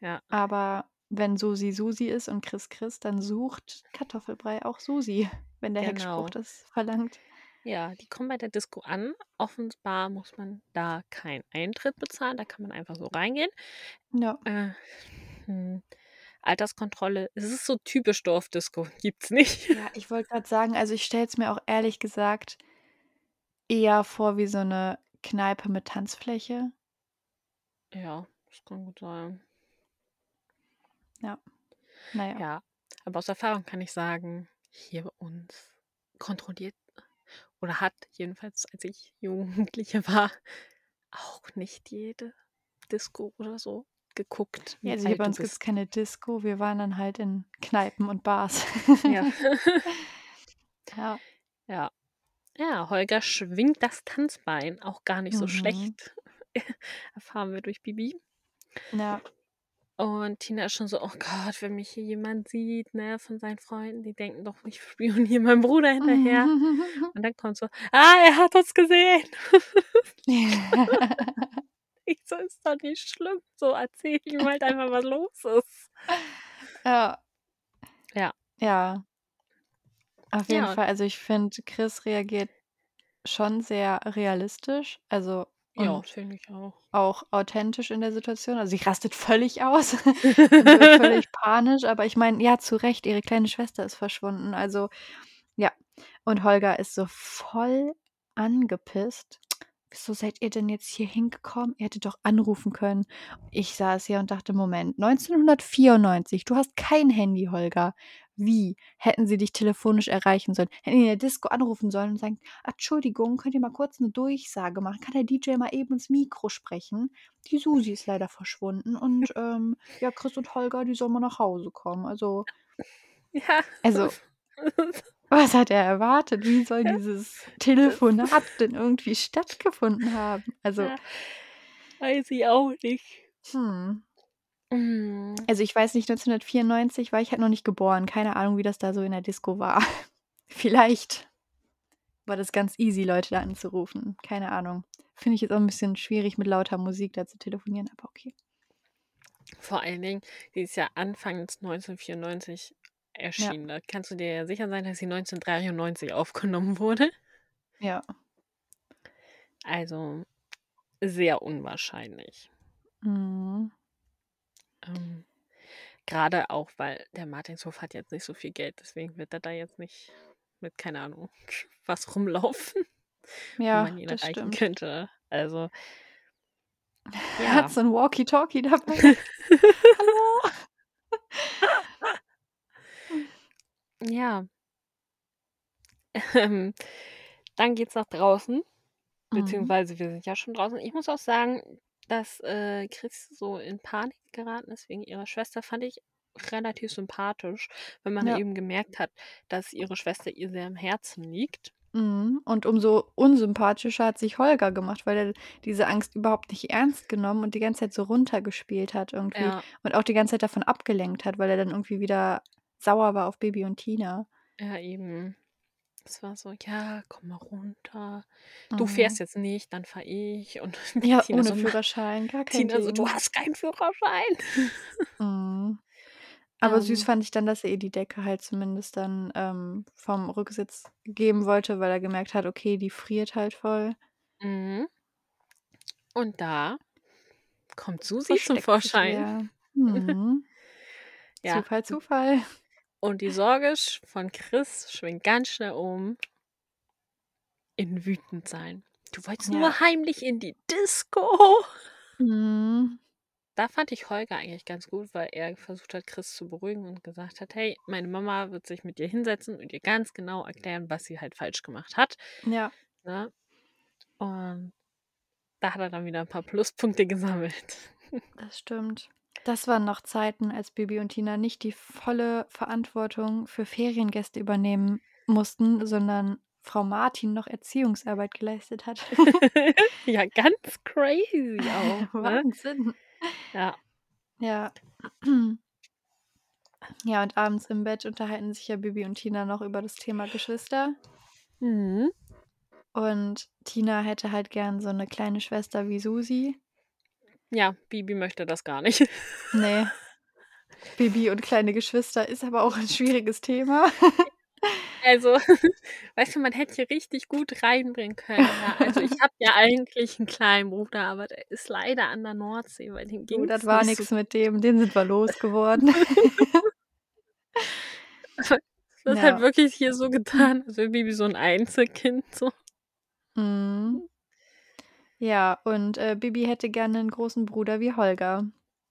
Ja. Aber wenn Susi Susi ist und Chris Chris, dann sucht Kartoffelbrei auch Susi, wenn der Hexspruch Genau. das verlangt. Ja, die kommen bei der Disco an. Offenbar muss man da keinen Eintritt bezahlen, da kann man einfach so reingehen. Ja. Äh, hm, Alterskontrolle, es ist so typisch Dorfdisco, gibt's nicht. Ja, ich wollte gerade sagen, also ich stelle es mir auch ehrlich gesagt eher vor wie so eine Kneipe mit Tanzfläche. Ja, das kann gut sein. Ja. Naja. Ja, aber aus Erfahrung kann ich sagen, hier bei uns kontrolliert oder hat jedenfalls, als ich Jugendliche war, auch nicht jede Disco oder so geguckt, Ja, also hier bei uns gibt es keine Disco. Wir waren dann halt in Kneipen und Bars. Ja. ja. ja. Ja, Holger schwingt das Tanzbein, auch gar nicht so Mhm. schlecht. Erfahren wir durch Bibi. Ja. Und Tina ist schon so, oh Gott, wenn mich hier jemand sieht, ne, von seinen Freunden, die denken doch, ich spioniere meinem Bruder hinterher. Und dann kommt so, ah, er hat uns gesehen. Ich so, ist doch nicht schlimm. So, erzähl ihm halt einfach, was los ist. ja. Ja. Ja. Auf jeden Ja. Fall. Also ich finde, Chris reagiert schon sehr realistisch. Also Ja, finde ich auch. auch authentisch in der Situation. Also sie rastet völlig aus und wird völlig panisch. Aber ich meine, ja, zu Recht, ihre kleine Schwester ist verschwunden. Also ja. Und Holger ist so voll angepisst. Wieso seid ihr denn jetzt hier hingekommen? Ihr hättet doch anrufen können. Ich saß hier und dachte, Moment, 1994, du hast kein Handy, Holger. Wie hätten sie dich telefonisch erreichen sollen? Hätten die in der Disco anrufen sollen und sagen, Entschuldigung, könnt ihr mal kurz eine Durchsage machen? Kann der DJ mal eben ins Mikro sprechen? Die Susi ist leider verschwunden und ähm, ja, Chris und Holger, die sollen mal nach Hause kommen. Also, Ja. also, was hat er erwartet? Wie soll dieses Telefonat denn irgendwie stattgefunden haben? Also, Ja. Weiß ich auch nicht. hm. Mhm. Also, ich weiß nicht, 1994 war ich halt noch nicht geboren. Keine Ahnung, wie das da so in der Disco war. Vielleicht war das ganz easy, Leute da anzurufen. Keine Ahnung. Finde ich jetzt auch 'n bisschen schwierig, mit lauter Musik da zu telefonieren, aber okay. Vor allen Dingen, die ist ja anfangs 1994 Ja. erschienen. Da kannst du dir ja sicher sein, dass sie 1993 aufgenommen wurde. Ja. Also, sehr unwahrscheinlich. Mhm. Ähm, grade auch, weil der Martinshof hat jetzt nicht so viel Geld, deswegen wird er da jetzt nicht mit, keine Ahnung, was rumlaufen, wo Ja, man ihn erreichen stimmt. könnte. Also Er ja. hat so 'n Walkie-Talkie dabei. Hallo? Ja. Ähm, dann geht's nach draußen, Mhm. beziehungsweise wir sind ja schon draußen. Ich muss auch sagen, dass, äh, Chris so in Panik geraten ist wegen ihrer Schwester, fand ich relativ sympathisch, wenn man Ja. eben gemerkt hat, dass ihre Schwester ihr sehr am Herzen liegt. Mhm. Und umso unsympathischer hat sich Holger gemacht, weil er diese Angst überhaupt nicht ernst genommen und die ganze Zeit so runtergespielt hat irgendwie Ja. und auch die ganze Zeit davon abgelenkt hat, weil er dann irgendwie wieder sauer war auf Bibi und Tina. Ja, eben. Es war so: „Ja, komm mal runter. Du fährst Mhm. jetzt nicht, dann fahre ich.“ Und Ja, Tina ohne so: Führerschein, gar kein Tina so: „Du hast keinen Führerschein.“ Mhm. Aber süß Ähm. fand ich dann, dass er ihr die Decke halt zumindest dann, ähm, vom Rücksitz geben wollte, weil er gemerkt hat, okay, die friert halt voll. Mhm. Und da kommt Susi zum Versteckt sich Vorschein. Mhm. Ja. Zufall, Zufall. Und die Sorge von Chris schwingt ganz schnell um in Wütendsein. „Du wolltest Ja. nur heimlich in die Disco.“ Mhm. Da fand ich Holger eigentlich ganz gut, weil er versucht hat, Chris zu beruhigen und gesagt hat: „Hey, meine Mama wird sich mit dir hinsetzen und dir ganz genau erklären, was sie halt falsch gemacht hat.“ Ja. Ne? Und da hat er dann wieder 'n paar Pluspunkte gesammelt. Das stimmt. Das waren noch Zeiten, als Bibi und Tina nicht die volle Verantwortung für Feriengäste übernehmen mussten, sondern Frau Martin noch Erziehungsarbeit geleistet hat. Ja, ganz crazy auch, ne? Wahnsinn. Ja. Ja. Ja, und abends im Bett unterhalten sich ja Bibi und Tina noch über das Thema Geschwister. Mhm. Und Tina hätte halt gern so 'ne kleine Schwester wie Susi. Ja, Bibi möchte das gar nicht. Ne. Bibi und kleine Geschwister ist aber auch 'n schwieriges Thema. Also, weißt du, man hätte hier richtig gut reinbringen können, ja. Also, ich habe ja eigentlich 'n kleinen Bruder, aber der ist leider an der Nordsee, bei dem Du, das ging's war nicht so nix mit dem, den sind wir losgeworden. Halt Ja. wirklich hier so getan, als wäre Bibi so 'n Einzelkind so. Mhm. Ja, und, äh, Bibi hätte gerne 'nen großen Bruder wie Holger.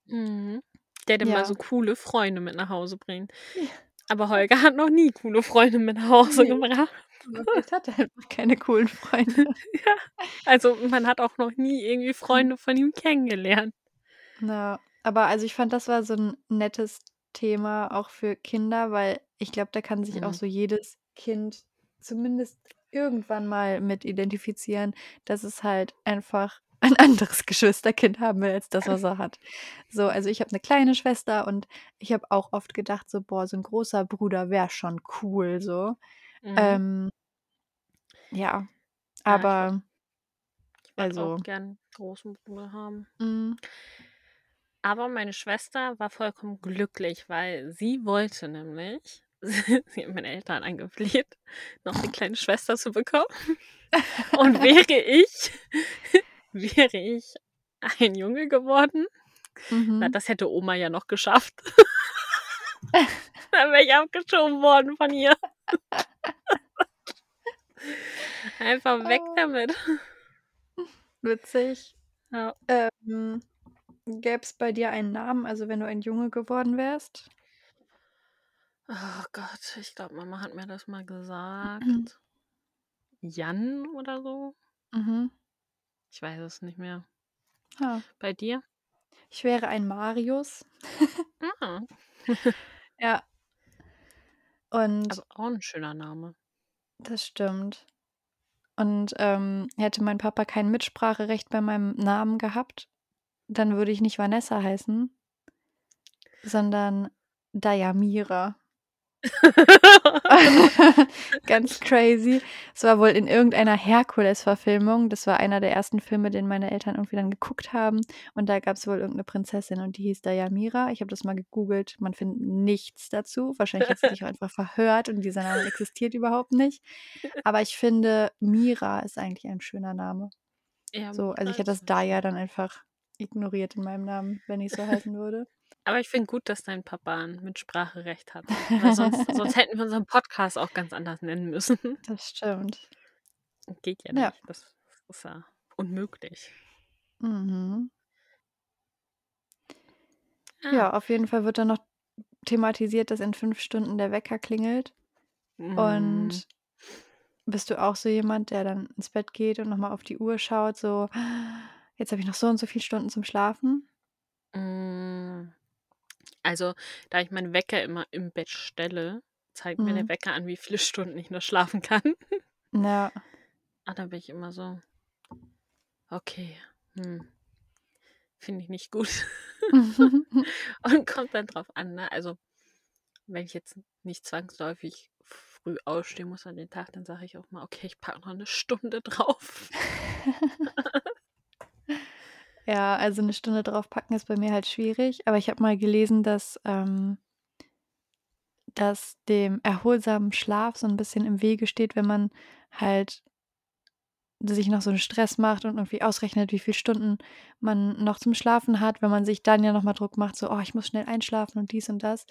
Mhm. Der dann mal so Ja. coole Freunde mit nach Hause bringt. Ja. Aber Holger hat noch nie coole Freunde mit nach Hause Ne. gebracht. Aber vielleicht hat er einfach keine coolen Freunde. Ja. Also, man hat auch noch nie irgendwie Freunde von ihm kennengelernt. Ja, aber also, ich fand, das war so 'n nettes Thema auch für Kinder, weil ich glaube, da kann sich auch Mhm. so jedes Kind zumindest irgendwann mal mit identifizieren, dass es halt einfach ein anderes Geschwisterkind haben will als das, was er hat. So, also, ich habe 'ne kleine Schwester und ich habe auch oft gedacht so: „Boah, so 'n großer Bruder wäre schon cool“, so. Mhm. Ähm ja, Ja, ich würde aber ich würde auch also gern 'n großen Bruder haben. Mhm. Aber meine Schwester war vollkommen glücklich, weil sie wollte nämlich sie hat meine Eltern angefleht, noch 'ne kleine Schwester zu bekommen. Und wäre ich wäre ich ein Junge geworden, na, Mhm. das hätte Oma ja noch geschafft. Dann wäre ich abgeschoben worden von ihr. Einfach weg Ah. damit. Witzig. Ja. Ähm, gäb's bei dir einen Namen, also, wenn du ein Junge geworden wärst? Oh Gott, ich glaube, Mama hat mir das mal gesagt. Jan oder so? Mhm. Ich weiß es nicht mehr. Ah. Bei dir? Ich wäre ein Marius. Ah. Ja. Und Aber auch 'n schöner Name. Das stimmt. Und, ähm, hätte mein Papa kein Mitspracherecht bei meinem Namen gehabt, dann würde ich nicht Vanessa heißen. sondern Dayamira. Ganz crazy. Es war wohl in irgendeiner Herkules-Verfilmung. Das war einer der ersten Filme, den meine Eltern irgendwie dann geguckt haben. Und da gab es wohl irgendeine Prinzessin und die hieß Dayamira. Ich habe das mal gegoogelt. Man findet nichts dazu. Wahrscheinlich hat sie sich auch einfach verhört und dieser Name existiert überhaupt nicht. Aber ich finde, Mira ist eigentlich ein schöner Name. Ja, So, also ich hätte das Daya dann einfach ignoriert in meinem Namen, wenn ich so heißen würde. Aber ich finde gut, dass dein Papa ein Mitspracherecht hat. Weil sonst, sonst hätten wir unseren Podcast auch ganz anders nennen müssen. Das stimmt. Geht ja Ja. nicht. Das ist ja unmöglich. Mhm. Ah. Ja, auf jeden Fall wird dann noch thematisiert, dass in fünf Stunden der Wecker klingelt. Mm. Und bist du auch so jemand, der dann ins Bett geht und nochmal auf die Uhr schaut, so, jetzt habe ich noch so und so viele Stunden zum Schlafen? Mm. Also, da ich meinen Wecker immer im Bett stelle, zeigt mir der Mhm. Wecker an, wie viele Stunden ich noch schlafen kann. Ja. Ah, da bin ich immer so, okay, hm, finde ich nicht gut. Und kommt dann drauf an, ne? Also, wenn ich jetzt nicht zwangsläufig früh ausstehen muss an den Tag, dann sage ich auch mal, okay, ich packe noch eine Stunde drauf. Ja, also eine Stunde draufpacken ist bei mir halt schwierig. Aber ich habe mal gelesen, dass, ähm, dass dem erholsamen Schlaf so ein bisschen im Wege steht, wenn man halt sich noch so einen Stress macht und irgendwie ausrechnet, wie viele Stunden man noch zum Schlafen hat, wenn man sich dann ja nochmal Druck macht, so, oh, ich muss schnell einschlafen und dies und das.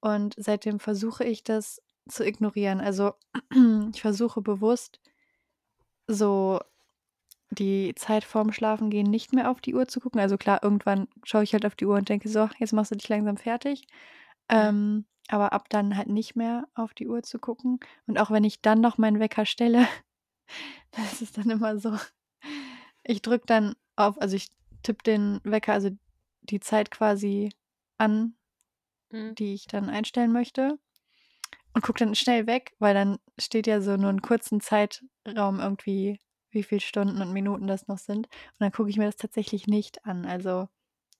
Und seitdem versuche ich das zu ignorieren. Also ich versuche bewusst so die Zeit vorm Schlafengehen nicht mehr auf die Uhr zu gucken. Also klar, irgendwann schaue ich halt auf die Uhr und denke so, jetzt machst du dich langsam fertig. Ähm, aber ab dann halt nicht mehr auf die Uhr zu gucken. Und auch wenn ich dann noch meinen Wecker stelle, das ist dann immer so. Ich drücke dann auf, also ich tippe den Wecker, also die Zeit quasi an, Hm. die ich dann einstellen möchte. Und gucke dann schnell weg, weil dann steht ja so nur einen kurzen Zeitraum irgendwie, wie viele Stunden und Minuten das noch sind. Und dann gucke ich mir das tatsächlich nicht an. Also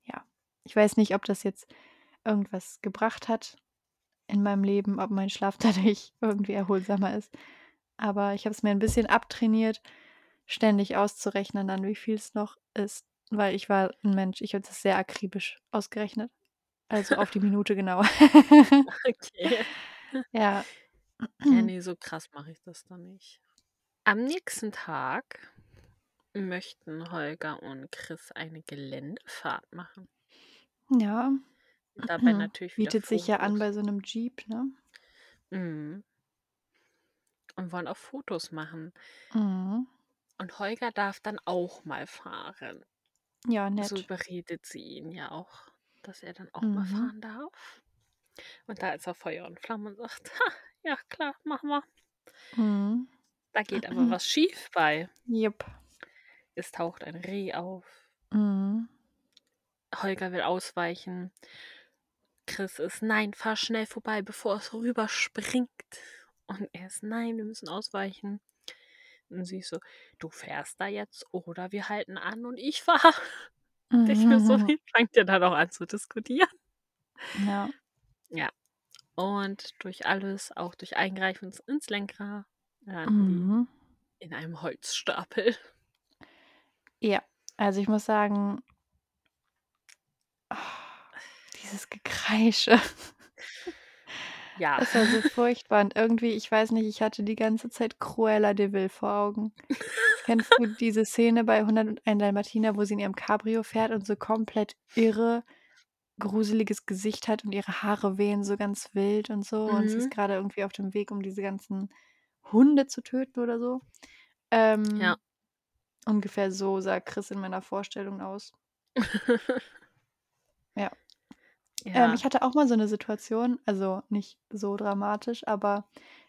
ja, ich weiß nicht, ob das jetzt irgendwas gebracht hat in meinem Leben, ob mein Schlaf dadurch irgendwie erholsamer ist. Aber ich habe es mir ein bisschen abtrainiert, ständig auszurechnen, dann wie viel es noch ist. Weil ich war ein Mensch, ich habe das sehr akribisch ausgerechnet. Also auf die Minute genau. Okay. ja. Ja, nee, so krass mache ich das dann nicht. Am nächsten Tag möchten Holger und Chris eine Geländefahrt machen. Ja. Und dabei natürlich wieder Bietet sich ja an bei so einem Jeep, ne? Mhm. Und wollen auch Fotos machen. Mhm. Und Holger darf dann auch mal fahren. Ja, nett. So überredet sie ihn ja auch, dass er dann auch mal Mhm. fahren darf. Und da ist er Feuer und Flamme und sagt, ha, ja klar, machen wir. Mhm. Da geht aber was schief bei. Jupp. Es taucht ein Reh auf. Mhm. Holger will ausweichen. Chris ist, nein, fahr schnell vorbei, bevor es rüberspringt. Und er ist, nein, wir müssen ausweichen. Und sie ist so, du fährst da jetzt oder wir halten an und ich fahre. Ich mir so, Mhm. wie fangt ihr dann auch an zu diskutieren? Ja. Ja. Und durch alles, auch durch Eingreifen ins Lenkrad, Mhm. in einem Holzstapel. Ja. Also ich muss sagen, oh, dieses Gekreische. Ja. Das war so furchtbar. Und irgendwie, ich weiß nicht, ich hatte die ganze Zeit Cruella de Vil vor Augen. Kennst du diese Szene bei 101 Dalmatiner, wo sie in ihrem Cabrio fährt und so komplett irre, gruseliges Gesicht hat und ihre Haare wehen so ganz wild und so und sie ist Mhm. gerade irgendwie auf dem Weg, um diese ganzen Hunde zu töten oder so. Ähm, Ja. ungefähr so sah Chris in meiner Vorstellung aus. Ja. Ähm, ja. ich hatte auch mal so eine Situation, also nicht so dramatisch, aber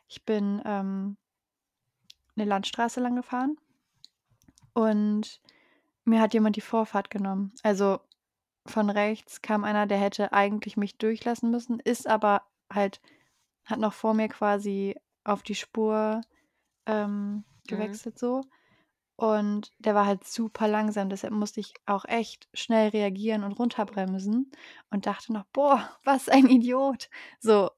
ich bin ähm, eine Landstraße lang gefahren und mir hat jemand die Vorfahrt genommen. Also von rechts kam einer, der hätte eigentlich mich durchlassen müssen, ist aber halt, hat noch vor mir quasi auf die Spur ähm, Mhm. gewechselt so. Und der war halt super langsam, deshalb musste ich auch echt schnell reagieren und runterbremsen und dachte noch: „Boah, was ein Idiot.“ So,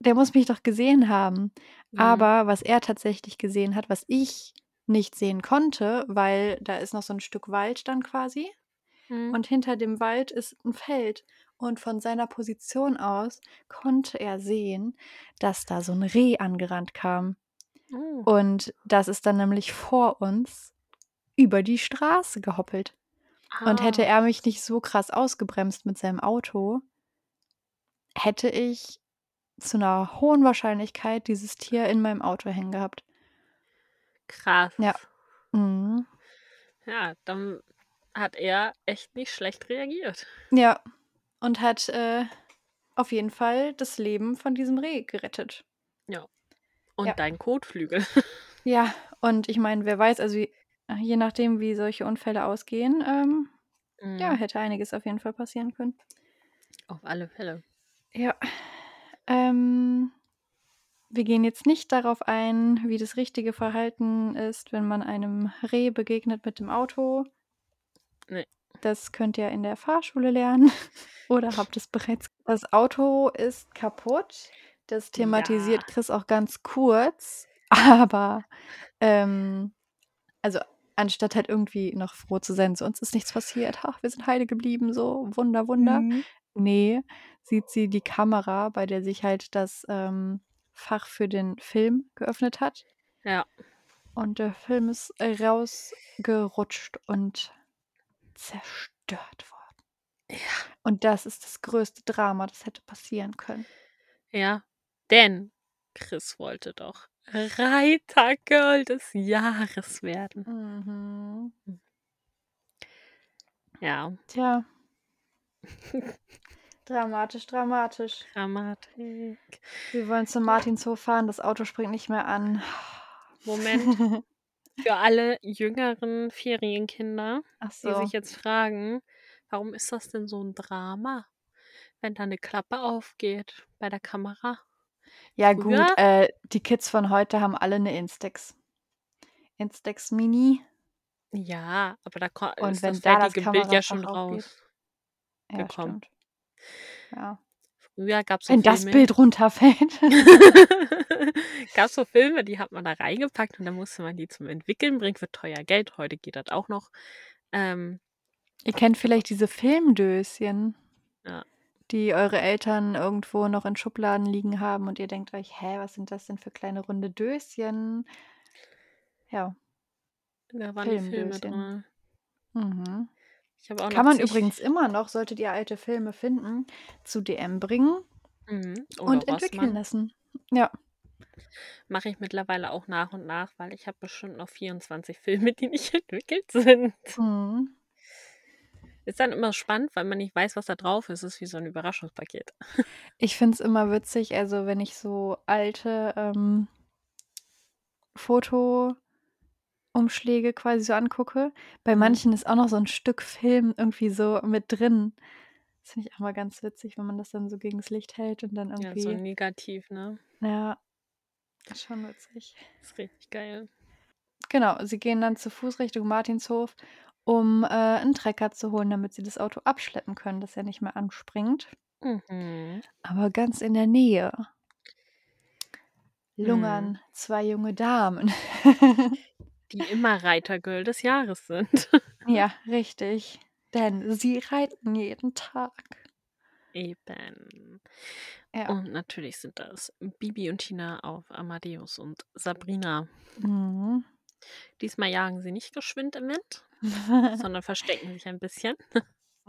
der muss mich doch gesehen haben. Mhm. Aber was er tatsächlich gesehen hat, was ich nicht sehen konnte, weil da ist noch so 'n Stück Wald dann quasi Mhm. und hinter dem Wald ist 'n Feld. Und von seiner Position aus konnte er sehen, dass da so 'n Reh angerannt kam. Oh. Und das ist dann nämlich vor uns über die Straße gehoppelt. Und hätte Ah. er mich nicht so krass ausgebremst mit seinem Auto hätte ich zu 'ner hohen Wahrscheinlichkeit dieses Tier in meinem Auto hängen gehabt. Krass. Ja. Mhm. Ja, dann hat er echt nicht schlecht reagiert. Ja. Und hat, äh, auf jeden Fall das Leben von diesem Reh gerettet. Ja. Und Ja. deinen Kotflügel. Ja, und ich meine, wer weiß, also, je nachdem, wie solche Unfälle ausgehen, ähm, ja, Mhm. hätte einiges auf jeden Fall passieren können. Auf alle Fälle. Ja. Ähm, wir gehen jetzt nicht darauf ein, wie das richtige Verhalten ist, wenn man einem Reh begegnet mit dem Auto. Ne. Das könnt ihr in der Fahrschule lernen oder habt es bereits das Auto ist kaputt. Das thematisiert Ja. Chris auch ganz kurz, aber, ähm also, anstatt halt irgendwie noch froh zu sein, so: „Uns ist nichts passiert. Ha, wir sind heile geblieben, so Wunder, Wunder.“ Mhm. Ne, sieht sie die Kamera, bei der sich halt das, ähm, Fach für den Film geöffnet hat. Ja. Und der Film ist rausgerutscht und zerstört worden. Ja. Und das ist das größte Drama, das hätte passieren können. Ja, denn Chris wollte doch Reiter-Girl des Jahres werden. Mhm. Hm. Ja. Tja. Dramatisch, dramatisch. Dramatik. Wir wollen zum Martinshof fahren, das Auto springt nicht mehr an. Moment. Für alle jüngeren Ferienkinder, Ach die sich so. jetzt fragen: „Warum ist das denn so 'n Drama, wenn da 'ne Klappe aufgeht bei der Kamera?“ Ja gut, Früher äh, die Kids von heute haben alle 'ne Instax. Instax Mini. Ja, aber da ko Und ist das wenn da das fertige Bild ja schon aufgeht. Ja, rausgekommen. stimmt. Ja. Früher gab's so Wenn das Filme Bild runterfällt. gab's so Filme, die hat man da reingepackt und dann musste man die zum Entwickeln bringen für teuer Geld. Heute geht das auch noch. Ähm Ihr kennt vielleicht diese Filmdöschen, Ja. die eure Eltern irgendwo noch in Schubladen liegen haben und ihr denkt euch: „Hä, was sind das denn für kleine runde Döschen?“ Ja. Da waren die Filme Filmdöschen. drin. Mhm. Ich habe auch Kann man zig übrigens immer noch, solltet ihr alte Filme finden, zu DM bringen Mhm. Und entwickeln Rossmann. lassen. Ja. Mache ich mittlerweile auch nach und nach, weil ich habe bestimmt noch 24 Filme, die nicht entwickelt sind. Mhm. Ist dann immer spannend, weil man nicht weiß, was da drauf ist. Ist wie so 'n Überraschungspaket. Ich finde es immer witzig, also, wenn ich so alte, ähm Fotoumschläge quasi so angucke. Bei Mhm. manchen ist auch noch so 'n Stück Film irgendwie so mit drin. Das finde ich auch mal ganz witzig, wenn man das dann so gegens Licht hält und dann Ja, so irgendwie negativ, ne? Ja. Ist schon witzig. Ist richtig geil. Genau, sie gehen dann zu Fuß Richtung Martinshof, um, äh, 'n Trecker zu holen, damit sie das Auto abschleppen können, dass er nicht mehr anspringt. Mhm. Aber ganz in der Nähe Mhm. lungern 2 junge Damen. Die immer Reiter-Girl des Jahres sind. Ja, richtig, denn sie reiten jeden Tag. Eben. Ja. Und natürlich sind das Bibi und Tina auf Amadeus und Sabrina. Mhm. Diesmal jagen sie nicht geschwind im Wind, sondern verstecken sich ein bisschen.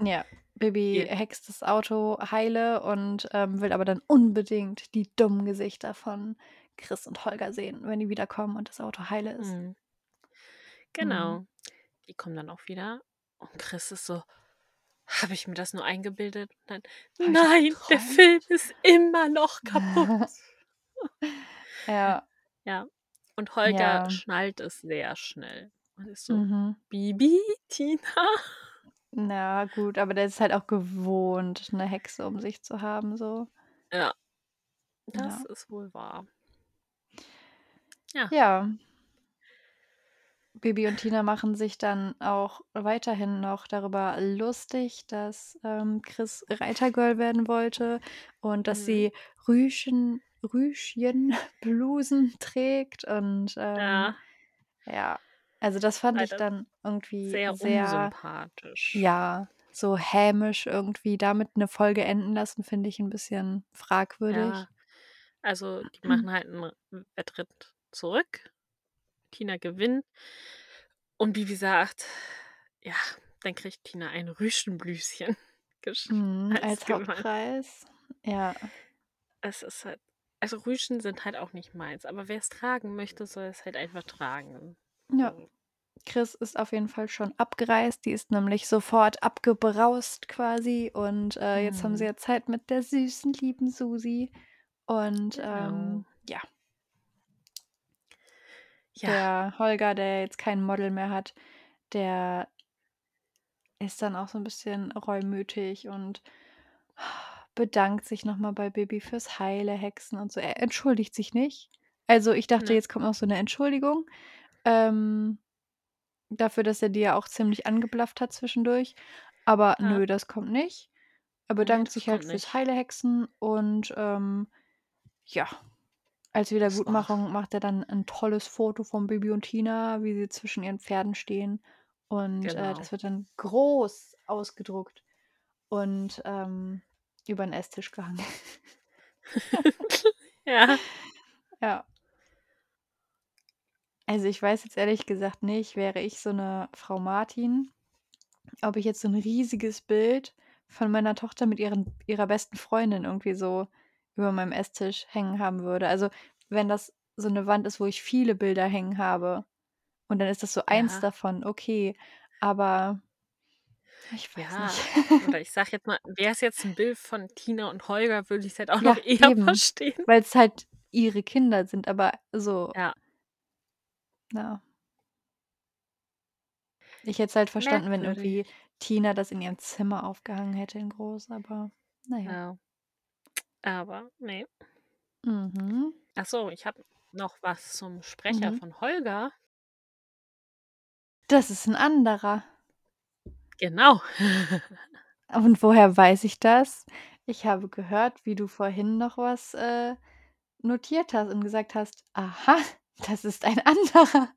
Ja, Bibi Ihr hext das Auto heile und, ähm, will aber dann unbedingt die dummen Gesichter von Chris und Holger sehen, wenn die wiederkommen und das Auto heile ist. Mhm. Mhm. Genau. Die kommen dann auch wieder und Chris ist so: „Habe ich mir das nur eingebildet?“ Und dann: „Nein, der? Film ist immer noch kaputt.“ Ja. Ja. Und Holger Ja. schnallt es sehr schnell und ist so: Mhm. „Bibi? Tina?“ Na gut, aber der ist halt auch gewohnt, 'ne Hexe um sich zu haben so. Ja. Das Ja. ist wohl wahr. Ja. Ja. Bibi und Tina machen sich dann auch weiterhin noch darüber lustig, dass, ähm, Chris Reitergirl werden wollte und dass Mhm. sie Rüschen Rüschenblusen trägt und, ähm, Ja. ja. Also, das fand ich Leider dann irgendwie sehr sehr unsympathisch. ja, so hämisch irgendwie damit 'ne Folge enden lassen, finde ich 'n bisschen fragwürdig. Ja. Also, die machen halt 'n Wettritt zurück. Tina gewinnt. Und Bibi sagt, ja, dann kriegt Tina ein Rüschenblüschen gesch Mhm, als als. Hauptpreis. Ja. Es ist halt also, Rüschen sind halt auch nicht meins, aber wer's tragen möchte, soll es halt einfach tragen. Ja. Chris ist auf jeden Fall schon abgereist. Die ist nämlich sofort abgebraust quasi und, äh, jetzt haben sie Mhm. ja Zeit mit der süßen, lieben Susi und, Genau. ähm, ja. Ja. Der Holger, der jetzt kein Model mehr hat, der ist dann auch so 'n bisschen reumütig und bedankt sich noch mal bei Bibi fürs Heile hexen und so. Er entschuldigt sich nicht. Also, ich dachte, Ne. jetzt kommt noch so 'ne Entschuldigung, ähm, dafür, dass er die ja auch ziemlich angeblafft hat zwischendurch. Aber Ja. nö, das kommt nicht. Er bedankt das sich halt fürs nicht. Heile hexen und, ähm, ja, als. Wiedergutmachung macht er dann 'n tolles Foto von Bibi und Tina, wie sie zwischen ihren Pferden stehen. Und, äh, Genau. das wird dann groß ausgedruckt und, ähm, über 'n Esstisch gehangen. Ja. Ja. Also, ich weiß jetzt ehrlich gesagt nicht, wäre ich so 'ne Frau Martin, ob ich jetzt so 'n riesiges Bild von meiner Tochter mit ihren ihrer besten Freundin irgendwie so über meinem Esstisch hängen haben würde. Also, wenn das so 'ne Wand ist, wo ich viele Bilder hängen habe und dann ist das so eins Ja. davon, okay, aber ich weiß Ja, nicht. oder ich sage jetzt mal, wär's jetzt 'n Bild von Tina und Holger, würde ich's halt auch noch Ja, eher eben, verstehen. weil's halt ihre Kinder sind, aber so Ja. ja. Ich hätte es halt verstanden, wenn Merkwürdig. irgendwie Tina das in ihrem Zimmer aufgehangen hätte in groß, aber na ja. Aber ne. Mhm. Ach so, ich habe noch was zum Sprecher Mhm. von Holger. Das ist 'n anderer. Genau. Und woher weiß ich das? Ich habe gehört, wie du vorhin noch was, äh, notiert hast und gesagt hast: „Aha, das ist ein anderer.“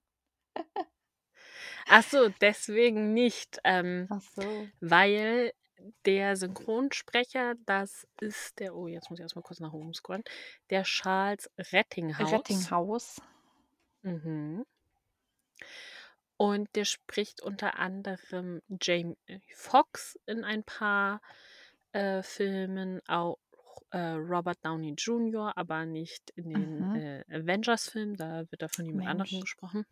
Ach so, deswegen nicht, ähm, Ach so. weil der Synchronsprecher, das ist der oh, jetzt muss ich erst mal kurz nach oben scrollen, der Charles Rettinghaus. Rettinghaus. Mhm. Und der spricht unter anderem Jamie Foxx in ein paar, äh, Filmen, auch, äh, Robert Downey Jr., aber nicht in den, Mhm. äh, Avengers-Filmen, da wird er von jemand anderem Mensch. gesprochen.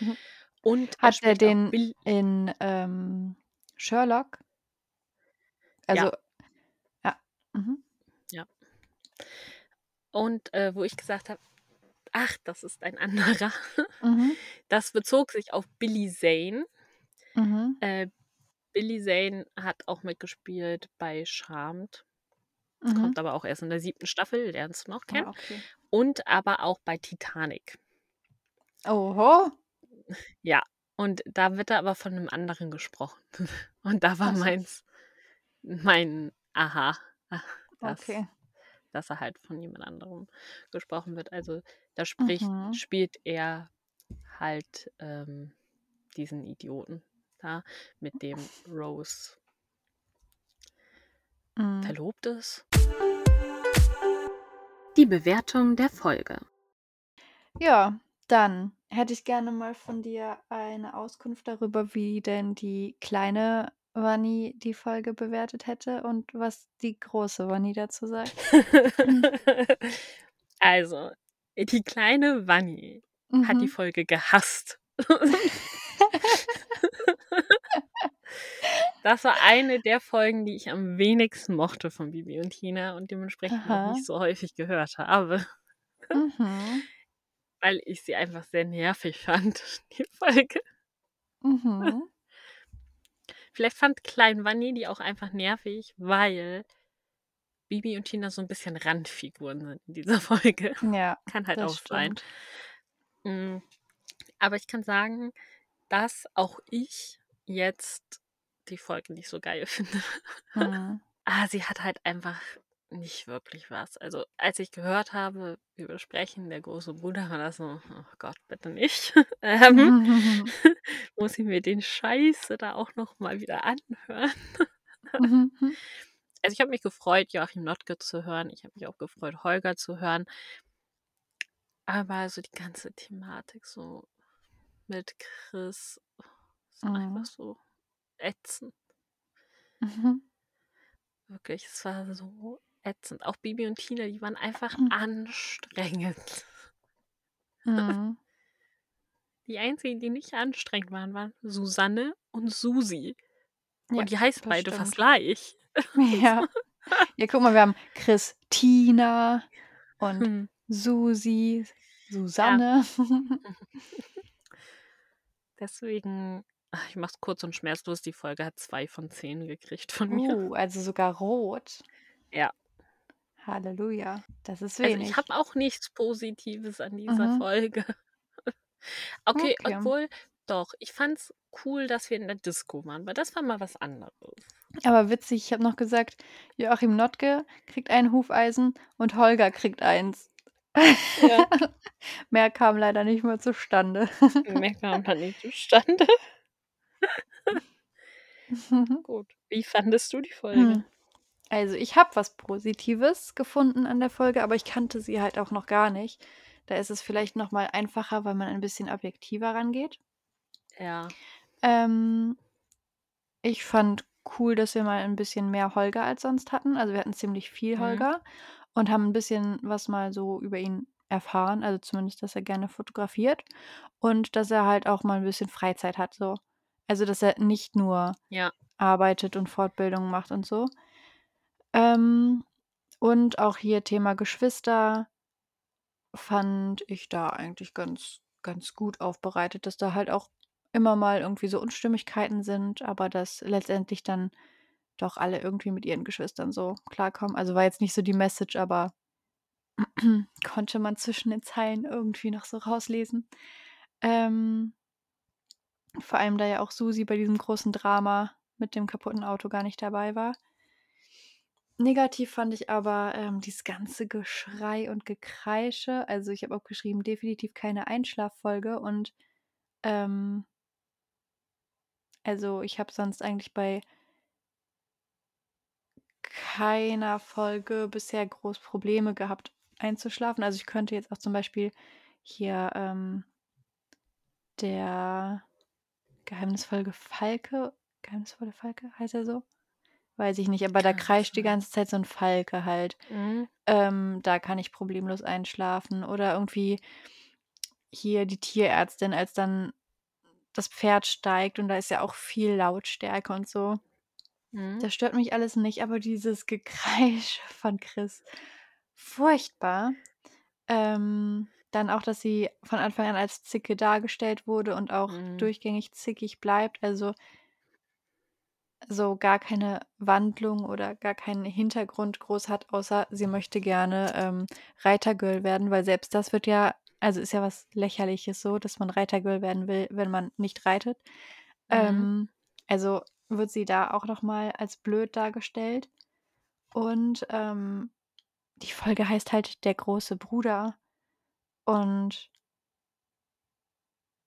Mhm. Und er Hat er auch den in, ähm, Sherlock? Ja. Also ja, mhm. Ja. Und, äh, wo ich gesagt habe: „Ach, das ist ein anderer.“ Mhm. Das bezog sich auf Billy Zane. Mhm. Äh, Billy Zane hat auch mitgespielt bei Charmed. Mhm. Kommt aber auch erst in der 7. Staffel, lernst du noch kennen. Ah, okay. Und aber auch bei Titanic. Oho. Ja, und da wird er aber von 'nem anderen gesprochen. Und da war so. meins mein Aha, ah, dass Okay. dass er halt von jemand anderem gesprochen wird. Also, da spricht Mhm. spielt er halt, ähm, diesen Idioten da, mit dem Rose Mhm. verlobt ist. Die Bewertung der Folge. Ja, dann hätte ich gerne mal von dir eine Auskunft darüber, wie denn die kleine Wanni die Folge bewertet hätte und was die große Wanni dazu sagt. Also, die kleine Wanni hat die Mhm. Folge gehasst. Das war eine der Folgen, die ich am wenigsten mochte von Bibi und Tina und dementsprechend auch Aha. nicht so häufig gehört habe. Mhm. Weil ich sie einfach sehr nervig fand, die Folge. Mhm. Vielleicht fand Klein Wanni die auch einfach nervig, weil Bibi und Tina so 'n bisschen Randfiguren sind in dieser Folge. Ja, Kann halt auch sein. stimmt. Hm, aber ich kann sagen, dass auch ich jetzt die Folge nicht so geil finde. Mhm. Ah, sie hat halt einfach nicht wirklich was. Also, als ich gehört habe, wir besprechen der große Bruder, war das so: „Oh Gott, bitte nicht.“ Ähm, muss ich mir den Scheiße da auch noch mal wieder anhören? Mhm, mhm. Also, ich habe mich gefreut, Joachim Notke zu hören. Ich habe mich auch gefreut, Holger zu hören. Aber so die ganze Thematik so mit Chris ist einfach Mhm. so ätzend. Mhm. Wirklich, es war so ätzend. Auch Bibi und Tina, die waren einfach Mhm. anstrengend. Mhm. Die einzigen, die nicht anstrengend waren, waren Susanne und Susi. Ja, Und die heißen beide fast stimmt. gleich. Ja. Ja, guck mal, wir haben Christina und Hm. Susi, Ja. Susanne. Deswegen ach, ich mach's kurz und schmerzlos, die Folge hat 2 von 10 gekriegt von mir. Uh, also sogar rot. Ja. Halleluja. Das ist Also, ich wenig. habe auch nichts Positives an dieser Mhm. Folge. Okay, Okay. obwohl doch, ich fand's cool, dass wir in der Disco waren, weil das war mal was anderes. Aber witzig, ich habe noch gesagt, Joachim Notke kriegt ein Hufeisen und Holger kriegt eins. Ja. Mehr kam leider nicht mehr zustande. Mehr kam da nicht zustande. Gut. Wie fandest du die Folge? Hm. Also, ich habe was Positives gefunden an der Folge, aber ich kannte sie halt auch noch gar nicht. Da ist es vielleicht noch mal einfacher, weil man ein bisschen objektiver rangeht. Ja. Ähm, ich fand cool, dass wir mal ein bisschen mehr Holger als sonst hatten. Also, wir hatten ziemlich viel Mhm. Holger und haben 'n bisschen was mal so über ihn erfahren, also zumindest, dass er gerne fotografiert und dass er halt auch mal 'n bisschen Freizeit hat so. Also, dass er nicht nur Ja. arbeitet und Fortbildungen macht und so. Ähm, und auch hier Thema Geschwister fand ich da eigentlich ganz ganz gut aufbereitet, dass da halt auch immer mal irgendwie so Unstimmigkeiten sind, aber dass letztendlich dann doch alle irgendwie mit ihren Geschwistern so klarkommen. Also, war jetzt nicht so die Message, aber konnte man zwischen den Zeilen irgendwie noch so rauslesen. Ähm vor allem, da ja auch Susi bei diesem großen Drama mit dem kaputten Auto gar nicht dabei war. Negativ fand ich aber, ähm, dieses ganze Geschrei und Gekreische. Also, ich habe auch geschrieben, definitiv keine Einschlaffolge und, ähm also, ich habe sonst eigentlich bei keiner Folge bisher groß Probleme gehabt, einzuschlafen. Also, ich könnte jetzt auch zum Beispiel hier, ähm der geheimnisvolle Falke geheimnisvolle Falke, heißt er so? Weiß ich nicht, aber da kreischt die ganze Zeit so 'n Falke halt. Mhm. Ähm, da kann ich problemlos einschlafen oder irgendwie hier die Tierärztin, als dann das Pferd steigt und da ist ja auch viel Lautstärke und so. Mhm. Das stört mich alles nicht, aber dieses Gekreisch von Chris, furchtbar. Ähm, dann auch, dass sie von Anfang an als Zicke dargestellt wurde und auch Mhm. durchgängig zickig bleibt, also so gar keine Wandlung oder gar keinen Hintergrund groß hat, außer sie möchte gerne, ähm, Reitergirl werden, weil selbst das wird ja also, ist ja was Lächerliches so, dass man Reitergirl werden will, wenn man nicht reitet. Mhm. Ähm, also, wird sie da auch noch mal als blöd dargestellt. Und, ähm, die Folge heißt halt „Der große Bruder“ und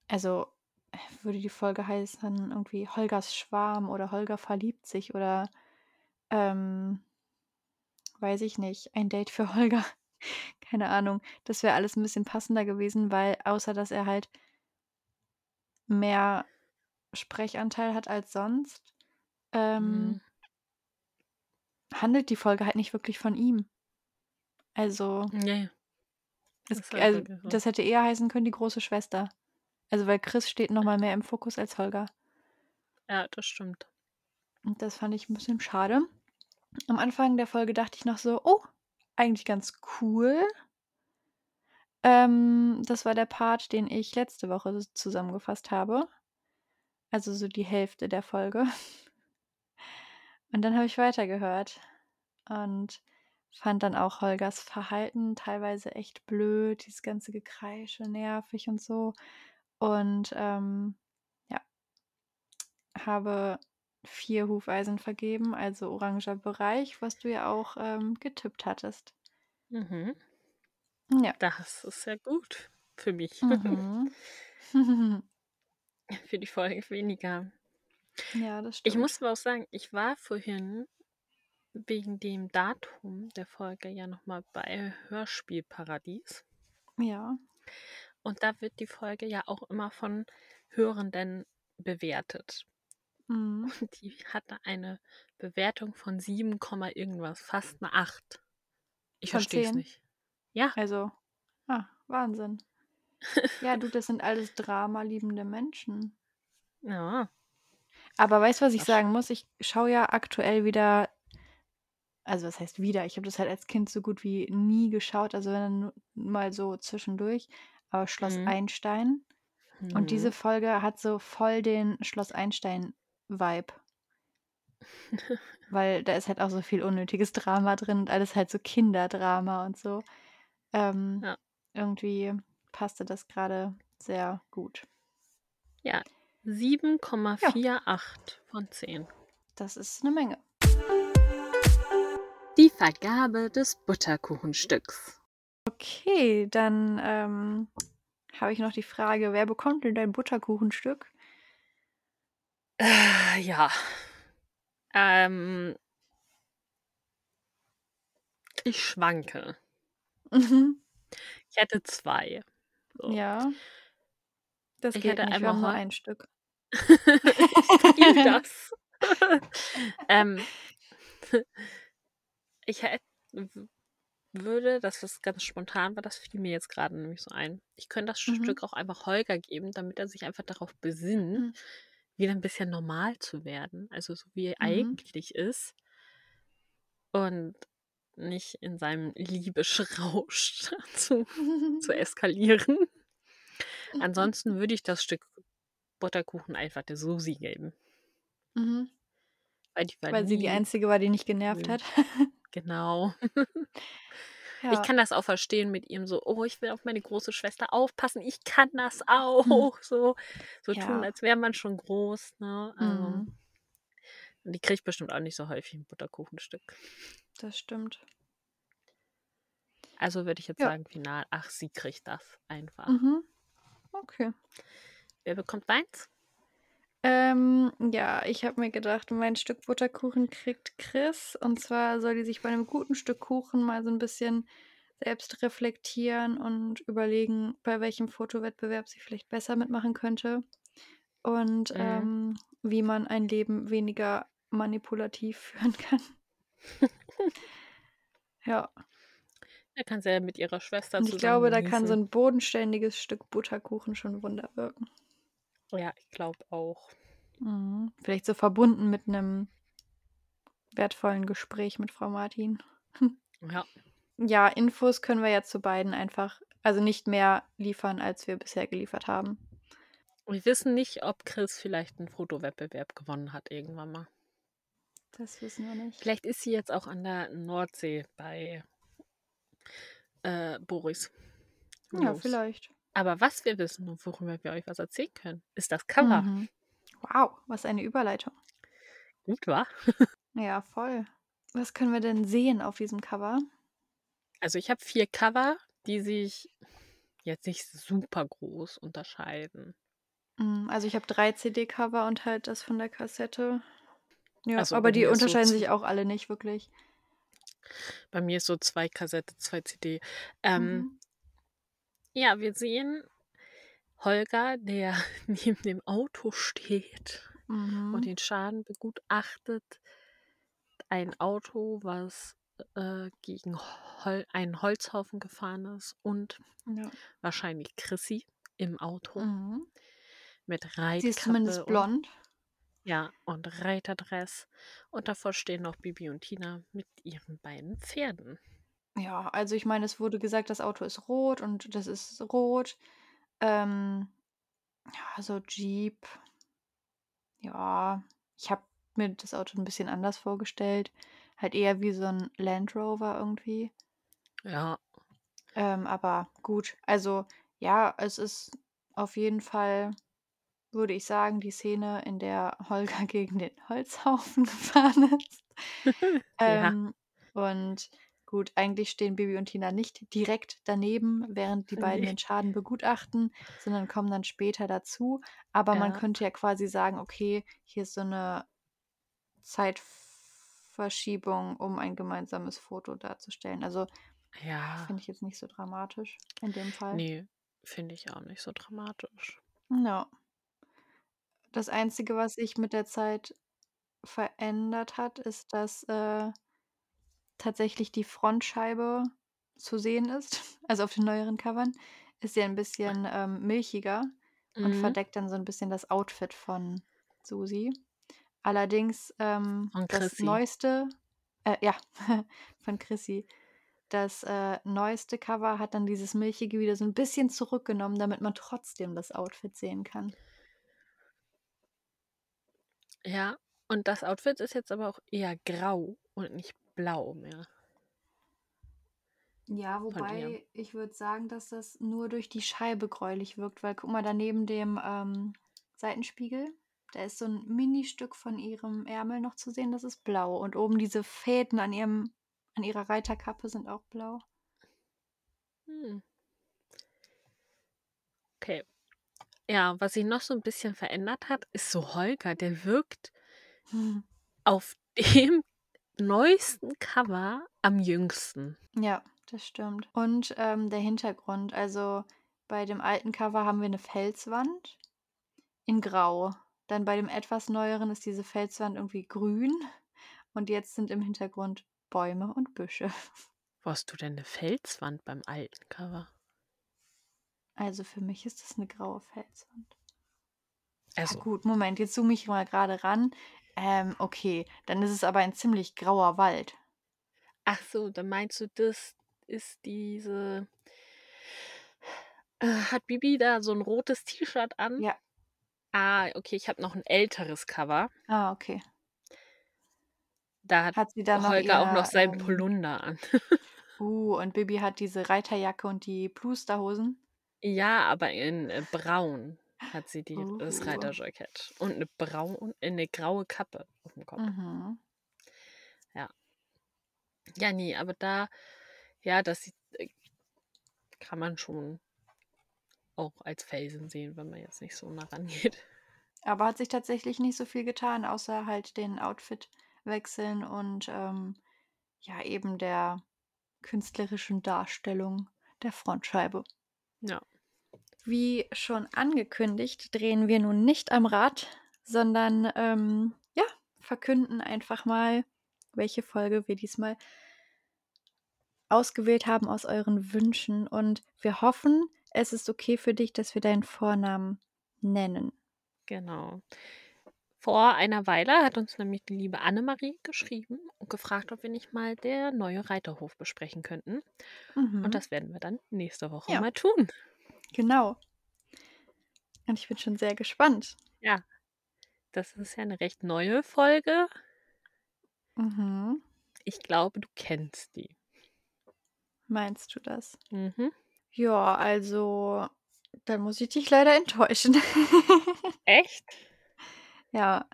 also, würde die Folge heißen irgendwie „Holgers Schwarm“ oder „Holger verliebt sich“ oder, ähm weiß ich nicht, „Ein Date für Holger“, keine Ahnung. Das wäre alles 'n bisschen passender gewesen, weil außer dass er halt mehr Sprechanteil hat als sonst, ähm Mhm. handelt die Folge halt nicht wirklich von ihm. Also g halt also, das hätte eher heißen können, die große Schwester. Also, weil Chris steht noch mal mehr im Fokus als Holger. Ja, das stimmt. Und das fand ich 'n bisschen schade. Am Anfang der Folge dachte ich noch so: „Oh, eigentlich ganz cool.“ Ähm, das war der Part, den ich letzte Woche zusammengefasst habe. Also, so die Hälfte der Folge. Und dann habe ich weitergehört und fand dann auch Holgers Verhalten teilweise echt blöd, dieses ganze Gekreische, nervig und so. Und, ähm, ja, habe 4 Hufeisen vergeben, also oranger Bereich, was du ja auch, ähm, getippt hattest. Mhm. Ja. Das ist ja gut für mich. Mhm. Für die Folge weniger. Ja, das Ich stimmt. muss aber auch sagen, ich war vorhin wegen dem Datum der Folge ja noch mal bei Hörspielparadies. Ja. Und da wird die Folge ja auch immer von Hörenden bewertet. Mhm. Und die hatte eine Bewertung von 7, Komma irgendwas, fast eine 8. Ich verstehe es 10? nicht. Ja, Also, ah, Wahnsinn. Ja, du, das sind alles dramaliebende Menschen. ja. Aber weißt du, was ich sagen muss? Ich schaue ja aktuell wieder also was heißt wieder? Ich habe das halt als Kind so gut wie nie geschaut, also wenn dann nur mal so zwischendurch, aber Schloss Mhm. Einstein und diese Mhm. Folge hat so voll den Schloss Einstein-Vibe. Weil da ist halt auch so viel unnötiges Drama drin und alles halt so Kinderdrama und so. Ähm, Ja. irgendwie passte das gerade sehr gut. Ja, 7,48 von 10. Das ist eine Menge. Die Vergabe des Butterkuchenstücks. Okay, dann ähm, habe ich noch die Frage, wer bekommt denn dein Butterkuchenstück? Äh, ja. Ähm, ich schwanke. Mhm. Ich hätte zwei. So. Ja. Das Ich hätte nicht, einmal nur ein Stück. ich spiele das. ähm, ich hätte, würde, das ist ganz spontan war, das fiel mir jetzt gerade nämlich so ein. Ich könnte das Mhm. Stück auch einfach Holger geben, damit er sich einfach darauf besinnt, Mhm. wieder ein bisschen normal zu werden, also so wie er Mhm. eigentlich ist und nicht in seinem Liebesrausch zu, zu eskalieren. Ansonsten würde ich das Stück Butterkuchen einfach der Susi geben, Mhm. weil die Weil sie die einzige war, die nicht genervt hat. Genau. Ich Ja. kann das auch verstehen mit ihm so, oh, ich will auf meine große Schwester aufpassen, ich kann das Mhm. auch. So, so tun, Ja. als wäre man schon groß. Ne? Also, Mhm. und die kriegt bestimmt auch nicht so häufig ein Butterkuchenstück. Das stimmt. Also würde ich jetzt Ja. sagen, final, ach, sie kriegt das einfach. Mhm. Okay. Wer bekommt deins? Ähm, ja, ich habe mir gedacht, mein Stück Butterkuchen kriegt Chris. Und zwar soll die sich bei einem guten Stück Kuchen mal so ein bisschen selbst reflektieren und überlegen, bei welchem Fotowettbewerb sie vielleicht besser mitmachen könnte. Und Mhm. ähm, wie man ein Leben weniger manipulativ führen kann. Ja. Da kann sie ja mit ihrer Schwester Und ich glaube, da kann so ein bodenständiges Stück Butterkuchen schon Wunder wirken. Ja, ich glaube auch. Mhm. Vielleicht so verbunden mit einem wertvollen Gespräch mit Frau Martin. Ja, Ja, Infos können wir ja zu beiden einfach, also nicht mehr liefern, als wir bisher geliefert haben. wir wissen nicht, ob Chris vielleicht einen Fotowettbewerb gewonnen hat irgendwann mal. Das wissen wir nicht. Vielleicht ist sie jetzt auch an der Nordsee bei äh, Boris. Ja, knows? vielleicht. Aber was wir wissen und worüber wir euch was erzählen können, ist das Cover. Mhm. Wow, was eine Überleitung. Gut, wa? Ja, voll. Was können wir denn sehen auf diesem Cover? Also ich habe vier Cover, die sich jetzt nicht super groß unterscheiden. Mm, Also ich habe drei CD-Cover und halt das von der Kassette. Ja, Also aber die so unterscheiden z- sich auch alle nicht wirklich. Bei mir ist so zwei Kassette, zwei CD. Ähm, Mhm. Ja, wir sehen Holger, der neben dem Auto steht und Mhm. den Schaden begutachtet. Ein Auto, was äh, gegen Hol einen Holzhaufen gefahren ist und Ja. wahrscheinlich Chrissy im Auto Mhm. mit Sie ist zumindest Reitkappe und, blond. ja, und Reiterdress. Und davor stehen noch Bibi und Tina mit ihren beiden Pferden. Ja, also ich meine, es wurde gesagt, das Auto ist rot und das ist rot. Ähm, ja, so Jeep. Ja, ich habe mir das Auto ein bisschen anders vorgestellt. Halt eher wie so ein Land Rover irgendwie. Ja, Ähm, aber gut, also ja, es ist auf jeden Fall würde ich sagen, die Szene, in der Holger gegen den Holzhaufen gefahren ist. Ja. Ähm, und gut, eigentlich stehen Bibi und Tina nicht direkt daneben, während die beiden den Schaden begutachten, sondern kommen dann später dazu. Aber man Ja. könnte ja quasi sagen, okay, hier ist so 'ne Zeitverschiebung, um ein gemeinsames Foto darzustellen. Also, Ja. finde ich jetzt nicht so dramatisch in dem Fall. Ne, finde ich auch nicht so dramatisch. Ja. Das Einzige, was sich mit der Zeit verändert hat, ist, dass, äh tatsächlich die Frontscheibe zu sehen ist. Also, auf den neueren Covern ist sie ein bisschen, ähm, milchiger und Mhm. verdeckt dann so 'n bisschen das Outfit von Susi. Allerdings, ähm, das neueste äh, ja, von Chrissy. Das, äh, neueste Cover hat dann dieses Milchige wieder so 'n bisschen zurückgenommen, damit man trotzdem das Outfit sehen kann. Ja, und das Outfit ist jetzt aber auch eher grau und nicht blau mehr. Ja, wobei ich würde sagen, dass das nur durch die Scheibe gräulich wirkt, weil guck mal, da neben dem, ähm, Seitenspiegel, da ist so 'n Ministück von ihrem Ärmel noch zu sehen, das ist blau. Und oben diese Fäden an ihrem an ihrer Reiterkappe sind auch blau. Hm. Okay. Ja, was sich noch so 'n bisschen verändert hat, ist so Holger, der wirkt auf dem neuesten Cover am jüngsten. Ja, das stimmt. Und, ähm, der Hintergrund. Also, bei dem alten Cover haben wir 'ne Felswand in Grau. Dann bei dem etwas neueren ist diese Felswand irgendwie grün und jetzt sind im Hintergrund Bäume und Büsche. Wo hast du denn 'ne Felswand beim alten Cover? Also, für mich ist das 'ne graue Felswand. Ja Also gut, Moment, jetzt zoome ich mal grade ran. Ähm, okay, dann ist es aber ein ziemlich grauer Wald. Ach so, dann meinst du, das ist diese äh, hat Bibi da so 'n rotes T-Shirt an? Ja. Ah, okay, ich habe noch 'n älteres Cover. Ah, okay. Da hat Hat sie dann noch Holger auch noch seinen ähm Polunder an. Uh, und Bibi hat diese Reiterjacke und die Plusterhosen? Ja, aber in, äh, braun hat sie die das Uh. Reiterjackett und 'ne braun äh, 'ne graue Kappe auf'm Kopf. Mhm. Ja. Ja, ne, aber da ja, das sieht äh, kann man schon auch als Felsen sehen, wenn man jetzt nicht so nah rangeht. Aber hat sich tatsächlich nicht so viel getan, außer halt den Outfitwechseln und, ähm, ja, eben der künstlerischen Darstellung der Frontscheibe. Ja. Wie schon angekündigt, drehen wir nun nicht am Rad, sondern, ähm, ja, verkünden einfach mal, welche Folge wir diesmal ausgewählt haben aus euren Wünschen. Und wir hoffen, es ist okay für dich, dass wir deinen Vornamen nennen. Genau. Vor einer Weile hat uns nämlich die liebe Annemarie geschrieben und gefragt, ob wir nicht mal der neue Reiterhof besprechen könnten. Mhm. Und das werden wir dann nächste Woche Ja. mal tun. Genau. Und ich bin schon sehr gespannt. Ja. Das ist ja 'ne recht neue Folge. Mhm. Ich glaube, du kennst die. Meinst du das? Mhm. Ja, also, dann muss ich dich leider enttäuschen. Echt? Ja.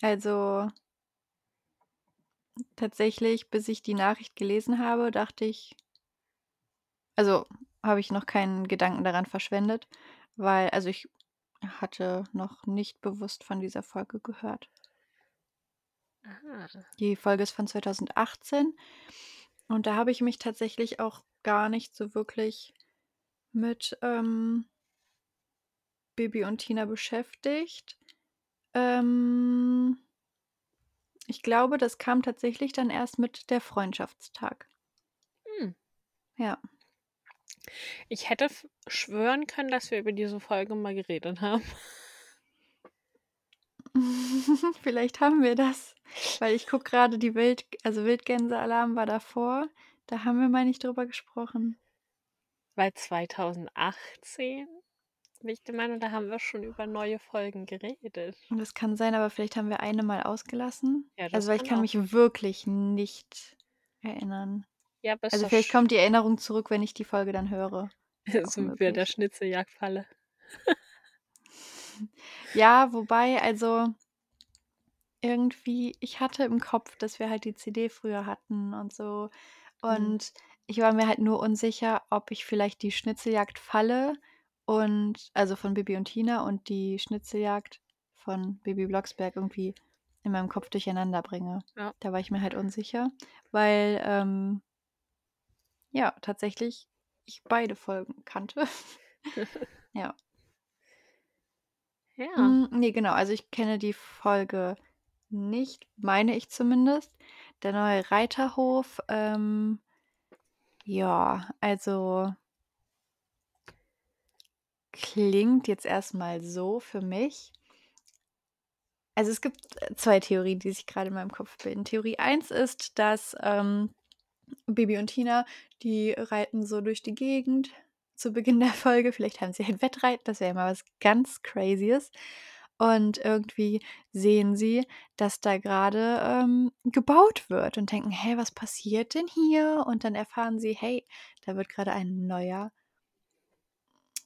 Also tatsächlich, bis ich die Nachricht gelesen habe, dachte ich also, habe ich noch keinen Gedanken daran verschwendet, weil also, ich hatte noch nicht bewusst von dieser Folge gehört. Ah. Die Folge ist von 2018 und da habe ich mich tatsächlich auch gar nicht so wirklich mit, ähm Bibi und Tina beschäftigt. Ähm ich glaube, das kam tatsächlich dann erst mit der Freundschaftstag. Hm. Ja. Ich hätte schwören können, dass wir über diese Folge mal geredet haben. Vielleicht haben wir das, weil ich gucke grade die Wild also, Wildgänsealarm war davor. Da haben wir mal nicht drüber gesprochen. Weil 2018 bin ich der Meinung, da haben wir schon über neue Folgen geredet. Und das kann sein, aber vielleicht haben wir eine mal ausgelassen. Ja, das Also, weil ich kann kann auch mich wirklich nicht erinnern. Ja, aber Also, vielleicht kommt die Erinnerung zurück, wenn ich die Folge dann höre. Wie bei der. Schnitzeljagdfalle. Ja, wobei, also irgendwie ich hatte im Kopf, dass wir halt die CD früher hatten und so. Mhm. Und ich war mir halt nur unsicher, ob ich vielleicht die Schnitzeljagd Falle und also von Bibi und Tina und die Schnitzeljagd von Bibi Blocksberg irgendwie in meinem Kopf durcheinander bringe. Ja. Da war ich mir halt unsicher, weil, ähm ja, tatsächlich ich beide Folgen kannte. Ja. Ja. Hm, ne, genau. Also, ich kenne die Folge nicht, meine ich zumindest. Der neue Reiterhof, ähm ja, also klingt jetzt erst mal so für mich also, es gibt, äh, 2 Theorien, die sich grade in meinem Kopf bilden. Theorie 1 ist, dass, ähm, Bibi und Tina, die reiten so durch die Gegend zu Beginn der Folge. Vielleicht haben sie ein Wettreiten, das wäre ja mal was ganz Crazyes. Und irgendwie sehen sie, dass da grade, ähm, gebaut wird und denken: „Hä, was passiert denn hier?“ Und dann erfahren sie: „Hey, da wird grade ein neuer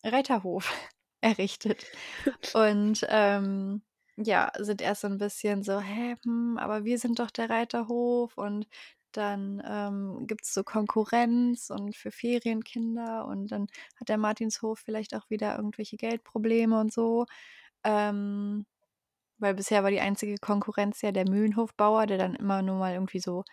Reiterhof errichtet.“ Und, ähm, ja, sind erst so 'n bisschen so: „Hä, hm, aber wir sind doch der Reiterhof.“ Und dann, ähm, gibt's so Konkurrenz und für Ferienkinder und dann hat der Martinshof vielleicht auch wieder irgendwelche Geldprobleme und so. Ähm, weil bisher war die einzige Konkurrenz ja der Mühlenhofbauer, der dann immer nur mal irgendwie so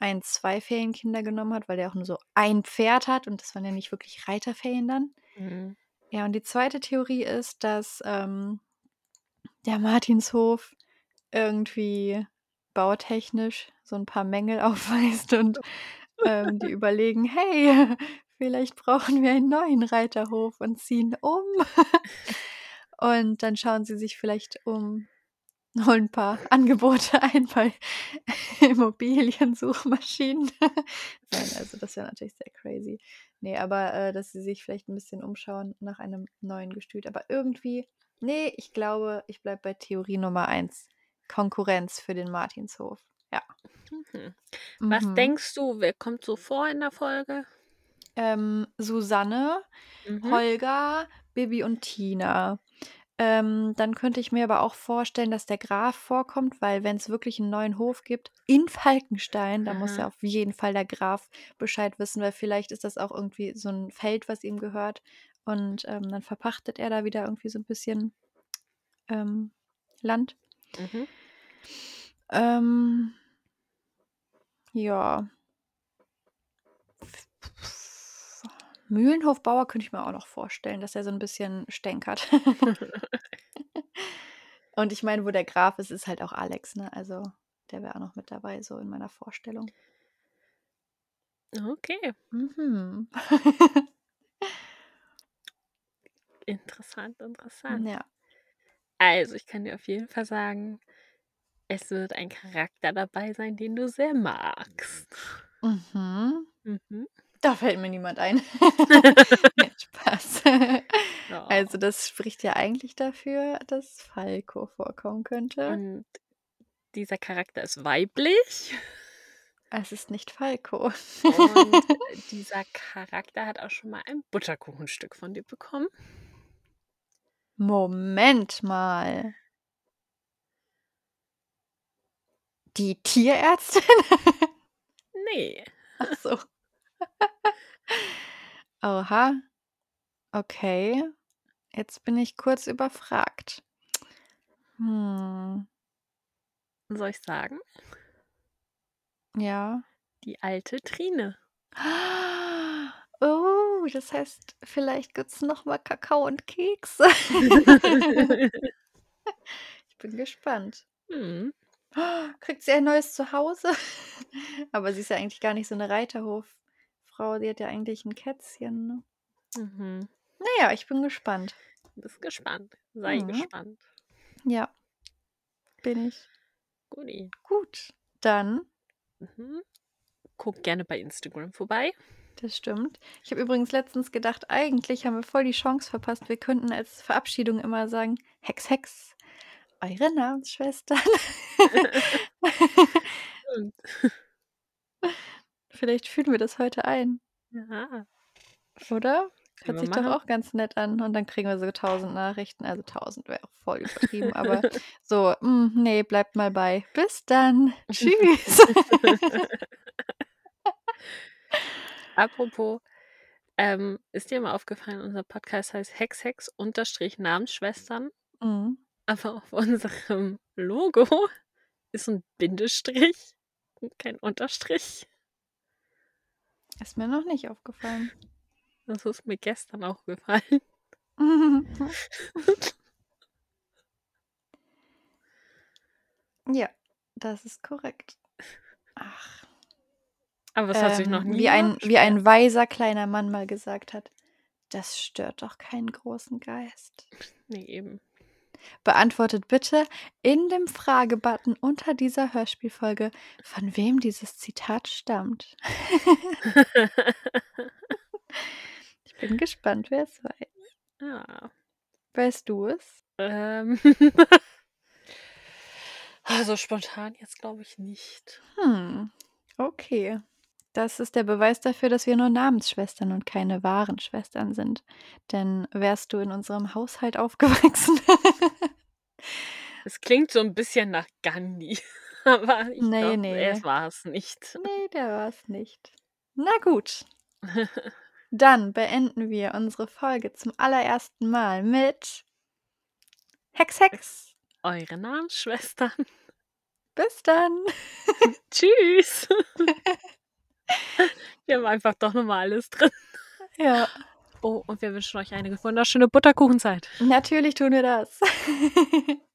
1, 2 Ferienkinder genommen hat, weil der auch nur so ein Pferd hat und das waren ja nicht wirklich Reiterferien dann. Mhm. Ja, und die 2. Theorie ist, dass, ähm, der Martinshof irgendwie bautechnisch so 'n paar Mängel aufweist und, ähm, die überlegen: „Hey, vielleicht brauchen wir einen neuen Reiterhof und ziehen um.“ Und dann schauen sie sich vielleicht um, holen 'n paar Angebote ein bei Immobiliensuchmaschinen. Nein, also das wäre natürlich sehr crazy. Ne, aber, äh, dass sie sich vielleicht 'n bisschen umschauen nach einem neuen Gestüt. Aber irgendwie ne, ich glaube, ich bleibe bei Theorie Nummer 1, Konkurrenz für den Martinshof. Ja. Mhm. Was Mhm. denkst du, wer kommt so vor in der Folge? Ähm, Susanne, Mhm. Holger, Bibi und Tina. Ähm, dann könnte ich mir aber auch vorstellen, dass der Graf vorkommt, weil wenn's wirklich 'n neuen Hof gibt in Falkenstein, dann muss ja auf jeden Fall der Graf Bescheid wissen, weil vielleicht ist das auch irgendwie so 'n Feld, was ihm gehört und, ähm, dann verpachtet er da wieder irgendwie so 'n bisschen, ähm, Land. Mhm. Ähm ja. Mühlenhofbauer könnte ich mir auch noch vorstellen, dass er so 'n bisschen stänkert. Und ich meine, wo der Graf ist, ist halt auch Alex, ne? Also, der wäre auch noch mit dabei, so in meiner Vorstellung. Okay. Mhm. Interessant, interessant. Ja. Also, ich kann dir auf jeden Fall sagen, es wird ein Charakter dabei sein, den du sehr magst. Mhm. Mhm. Da fällt mir niemand ein. Nein, Spaß. Oh. Also, das spricht ja eigentlich dafür, dass Falco vorkommen könnte. Und dieser Charakter ist weiblich. Es ist nicht Falco. Und, dieser Charakter hat auch schon mal ein Butterkuchenstück von dir bekommen. Moment mal. Die Tierärztin? Ne. Ach so. Oha. Okay. Jetzt bin ich kurz überfragt. Hm. Soll ich sagen? Ja. Die alte Trine. Oh, das heißt, vielleicht gibt's noch mal Kakao und Kekse. Ich bin gespannt. Mhm. Kriegt sie ein neues Zuhause? Aber sie ist ja eigentlich gar nicht so 'ne Reiterhof-Frau. Sie hat ja eigentlich 'n Kätzchen, ne? Mhm. Na ja, ich bin gespannt. Bist gespannt. Sei Mhm. gespannt. Ja. Bin ich. Guti. Gut, dann Mhm. Guck gerne bei Instagram vorbei. Das stimmt. Ich habe übrigens letztens gedacht, eigentlich haben wir voll die Chance verpasst. Wir könnten als Verabschiedung immer sagen: „Hex, Hex, eure Namensschwestern.“ Stimmt. Vielleicht führen wir das heute ein. Ja. Oder? Hört sich doch machen. auch ganz nett an. Und dann kriegen wir so 1000 Nachrichten. Also 1000 wäre auch voll übertrieben, aber so, hm, ne, bleibt mal bei. Bis dann. Tschüss. Apropos, ähm, ist dir mal aufgefallen, unser Podcast heißt Hex Hex Unterstrich Namensschwestern, Mhm. Aber auf unserem Logo ist 'n Bindestrich und kein Unterstrich. Ist mir noch nicht aufgefallen. Das ist mir gestern aufgefallen. Ja, das ist korrekt. Ach. Aber es hat sich noch Ähm, nie wie ein wie ein weiser kleiner Mann mal gesagt hat: „Das stört doch keinen großen Geist.“ Ne, eben. Beantwortet bitte in dem Fragebutton unter dieser Hörspielfolge, von wem dieses Zitat stammt. Ich bin gespannt, wer es weiß. Ja. Weißt du es? Ähm. Also, spontan jetzt glaube ich nicht. Hm, okay. Das ist der Beweis dafür, dass wir nur Namensschwestern und keine wahren Schwestern sind. Denn wärst du in unserem Haushalt aufgewachsen Es klingt so 'n bisschen nach Gandhi, aber ich Ne, glaube, ne. es war's nicht. Ne, der war's nicht. Na gut. Dann beenden wir unsere Folge zum allerersten Mal mit Hex Hex. Eure Namensschwestern. Bis dann. Tschüss. Wir haben einfach doch noch mal alles drin. Ja. Oh, und wir wünschen euch eine wunderschöne Butterkuchenzeit. Natürlich tun wir das.